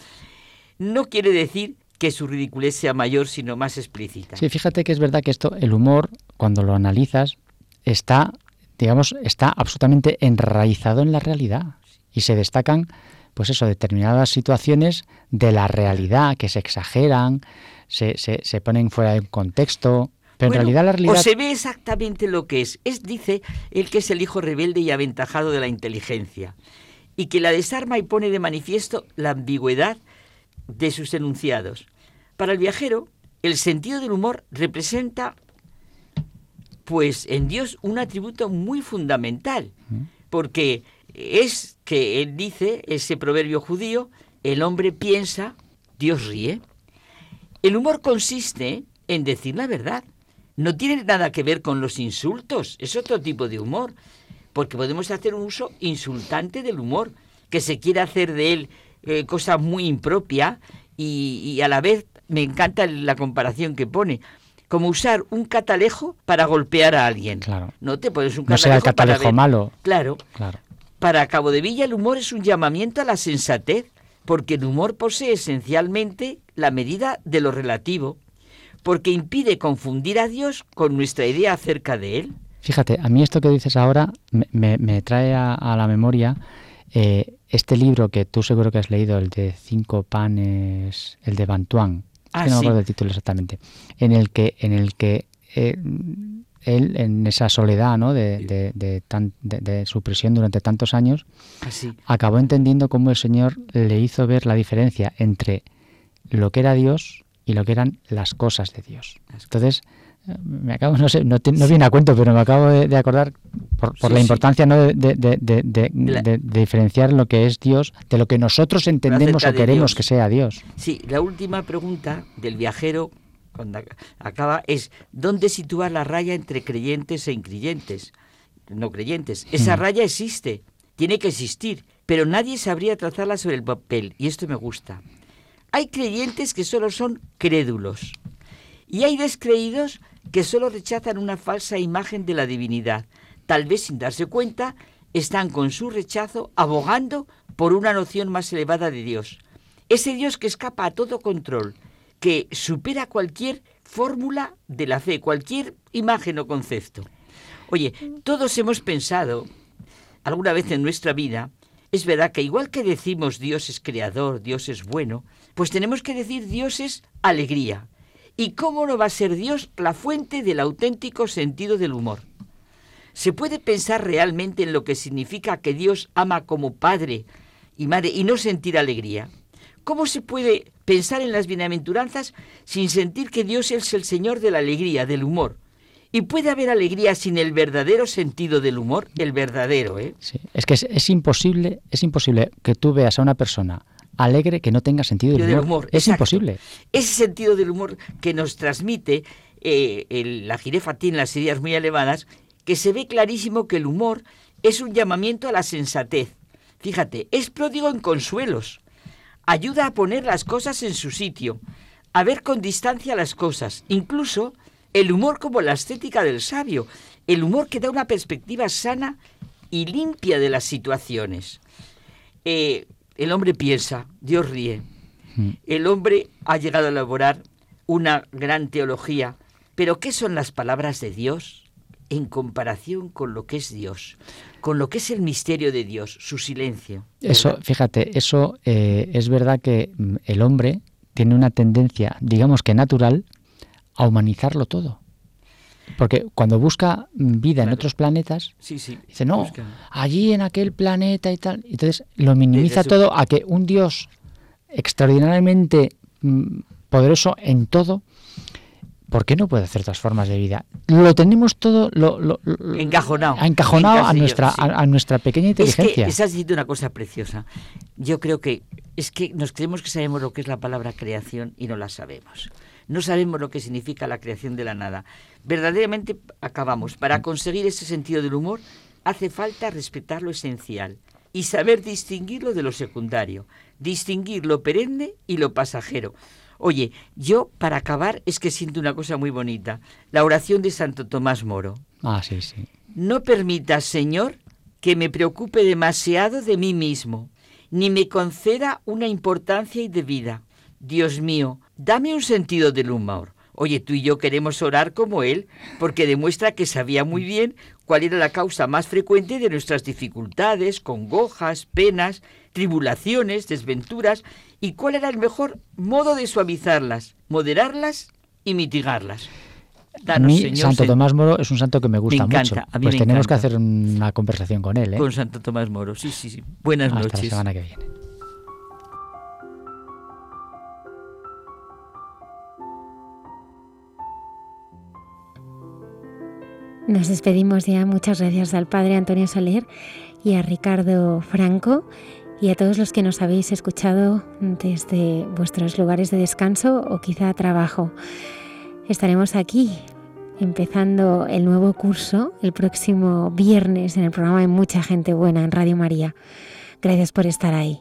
no quiere decir que su ridiculez sea mayor, sino más explícita. Sí, fíjate que es verdad que esto, el humor, cuando lo analizas, está, digamos, está absolutamente enraizado en la realidad y se destacan pues eso, determinadas situaciones de la realidad que se exageran, se, se, se ponen fuera de un contexto. Pero bueno, en realidad la realidad... O se ve exactamente lo que es. Es, dice, el que es el hijo rebelde y aventajado de la inteligencia. Y que la desarma y pone de manifiesto la ambigüedad de sus enunciados. Para el viajero, el sentido del humor representa, pues, en Dios un atributo muy fundamental. Porque es que él dice, ese proverbio judío, el hombre piensa, Dios ríe. El humor consiste en decir la verdad. No tiene nada que ver con los insultos, es otro tipo de humor, porque podemos hacer un uso insultante del humor, que se quiere hacer de él eh, cosa muy impropia y, y a la vez me encanta la comparación que pone como usar un catalejo para golpear a alguien. Claro. No te pones un No catalejo. sea el catalejo para ver- malo. Claro. Claro. Para Cabo de Villa el humor es un llamamiento a la sensatez, porque el humor posee esencialmente la medida de lo relativo, porque impide confundir a Dios con nuestra idea acerca de Él. Fíjate, a mí esto que dices ahora me, me- me trae a, a la memoria eh, este libro que tú seguro que has leído, el de Cinco Panes, el de Bantuán. Ah, que no me sí. acuerdo título exactamente. En el que, en el que eh, él, en esa soledad ¿no? de, de- de tan- de- su prisión durante tantos años, Así. acabó entendiendo cómo el Señor le hizo ver la diferencia entre lo que era Dios y lo que eran las cosas de Dios. Entonces, me acabo, no sé, no, no viene a cuento, pero me acabo de, de acordar por, por Sí, la sí. importancia ¿no? de, de- de- diferenciar lo que es Dios de lo que nosotros entendemos o queremos que sea Dios. Sí, la última pregunta del viajero, cuando ac- acaba, es ¿dónde situar la raya entre creyentes e increyentes? no creyentes. Esa raya existe, tiene que existir, pero nadie sabría trazarla sobre el papel, y esto me gusta. Hay creyentes que solo son crédulos, y hay descreídos que solo rechazan una falsa imagen de la divinidad. Tal vez sin darse cuenta, están con su rechazo abogando por una noción más elevada de Dios. Ese Dios que escapa a todo control, que supera cualquier fórmula de la fe, cualquier imagen o concepto. Oye, todos hemos pensado alguna vez en nuestra vida, es verdad que igual que decimos Dios es creador, Dios es bueno, pues tenemos que decir Dios es alegría. ¿Y cómo no va a ser Dios la fuente del auténtico sentido del humor? ¿Se puede pensar realmente en lo que significa que Dios ama como padre y madre y no sentir alegría? ¿Cómo se puede pensar en las bienaventuranzas sin sentir que Dios es el Señor de la alegría, del humor? ¿Y puede haber alegría sin el verdadero sentido del humor? El verdadero, ¿eh? Sí, es que es, imposible, es imposible que tú veas a una persona alegre que no tenga sentido del humor. es imposible. Ese sentido del humor que nos transmite eh, la jirefa tiene las ideas muy elevadas, que se ve clarísimo que el humor es un llamamiento a la sensatez. Fíjate, es pródigo en consuelos, ayuda a poner las cosas en su sitio, a ver con distancia las cosas, incluso el humor como la estética del sabio, el humor que da una perspectiva sana y limpia de las situaciones. Eh, el hombre piensa, Dios ríe. El hombre ha llegado a elaborar una gran teología, pero ¿qué son las palabras de Dios en comparación con lo que es Dios? Con lo que es el misterio de Dios, su silencio. Eso, fíjate, eso eh, es verdad que mm, el hombre tiene una tendencia, digamos que natural, a humanizarlo todo. Porque cuando busca vida en otros planetas, dice, no, allí en aquel planeta y tal. Entonces lo minimiza todo a que un Dios extraordinariamente mm, poderoso en todo, ¿por qué no puede hacer otras formas de vida? Lo tenemos todo lo, encajonado, encajonado a, nuestra, a, nuestra pequeña inteligencia. Es que estás diciendo una cosa preciosa. Yo creo que es que nos creemos que sabemos lo que es la palabra creación y no la sabemos. No sabemos lo que significa la creación de la nada. Verdaderamente acabamos. Para conseguir ese sentido del humor hace falta respetar lo esencial y saber distinguirlo de lo secundario, distinguir lo perenne y lo pasajero. Oye, yo para acabar es que siento una cosa muy bonita, la oración de Santo Tomás Moro. Ah, sí, sí. No permitas, Señor, que me preocupe demasiado de mí mismo, ni me conceda una importancia indebida. Dios mío, dame un sentido del humor. Oye, tú y yo queremos orar como Él, porque demuestra que sabía muy bien cuál era la causa más frecuente de nuestras dificultades, congojas, penas, tribulaciones, desventuras, y cuál era el mejor modo de suavizarlas, moderarlas y mitigarlas. Danos, a Santo Tomás Moro es un santo que me gusta mucho. pues tenemos que hacer una conversación con él. ¿eh? Con Santo Tomás Moro, sí, sí, sí. Buenas Hasta noches. la semana que viene. Nos despedimos ya. Muchas gracias al Padre Antonio Soler y a Ricardo Franco y a todos los que nos habéis escuchado desde vuestros lugares de descanso o quizá trabajo. Estaremos aquí empezando el nuevo curso el próximo viernes en el programa de Mucha Gente Buena en Radio María. Gracias por estar ahí.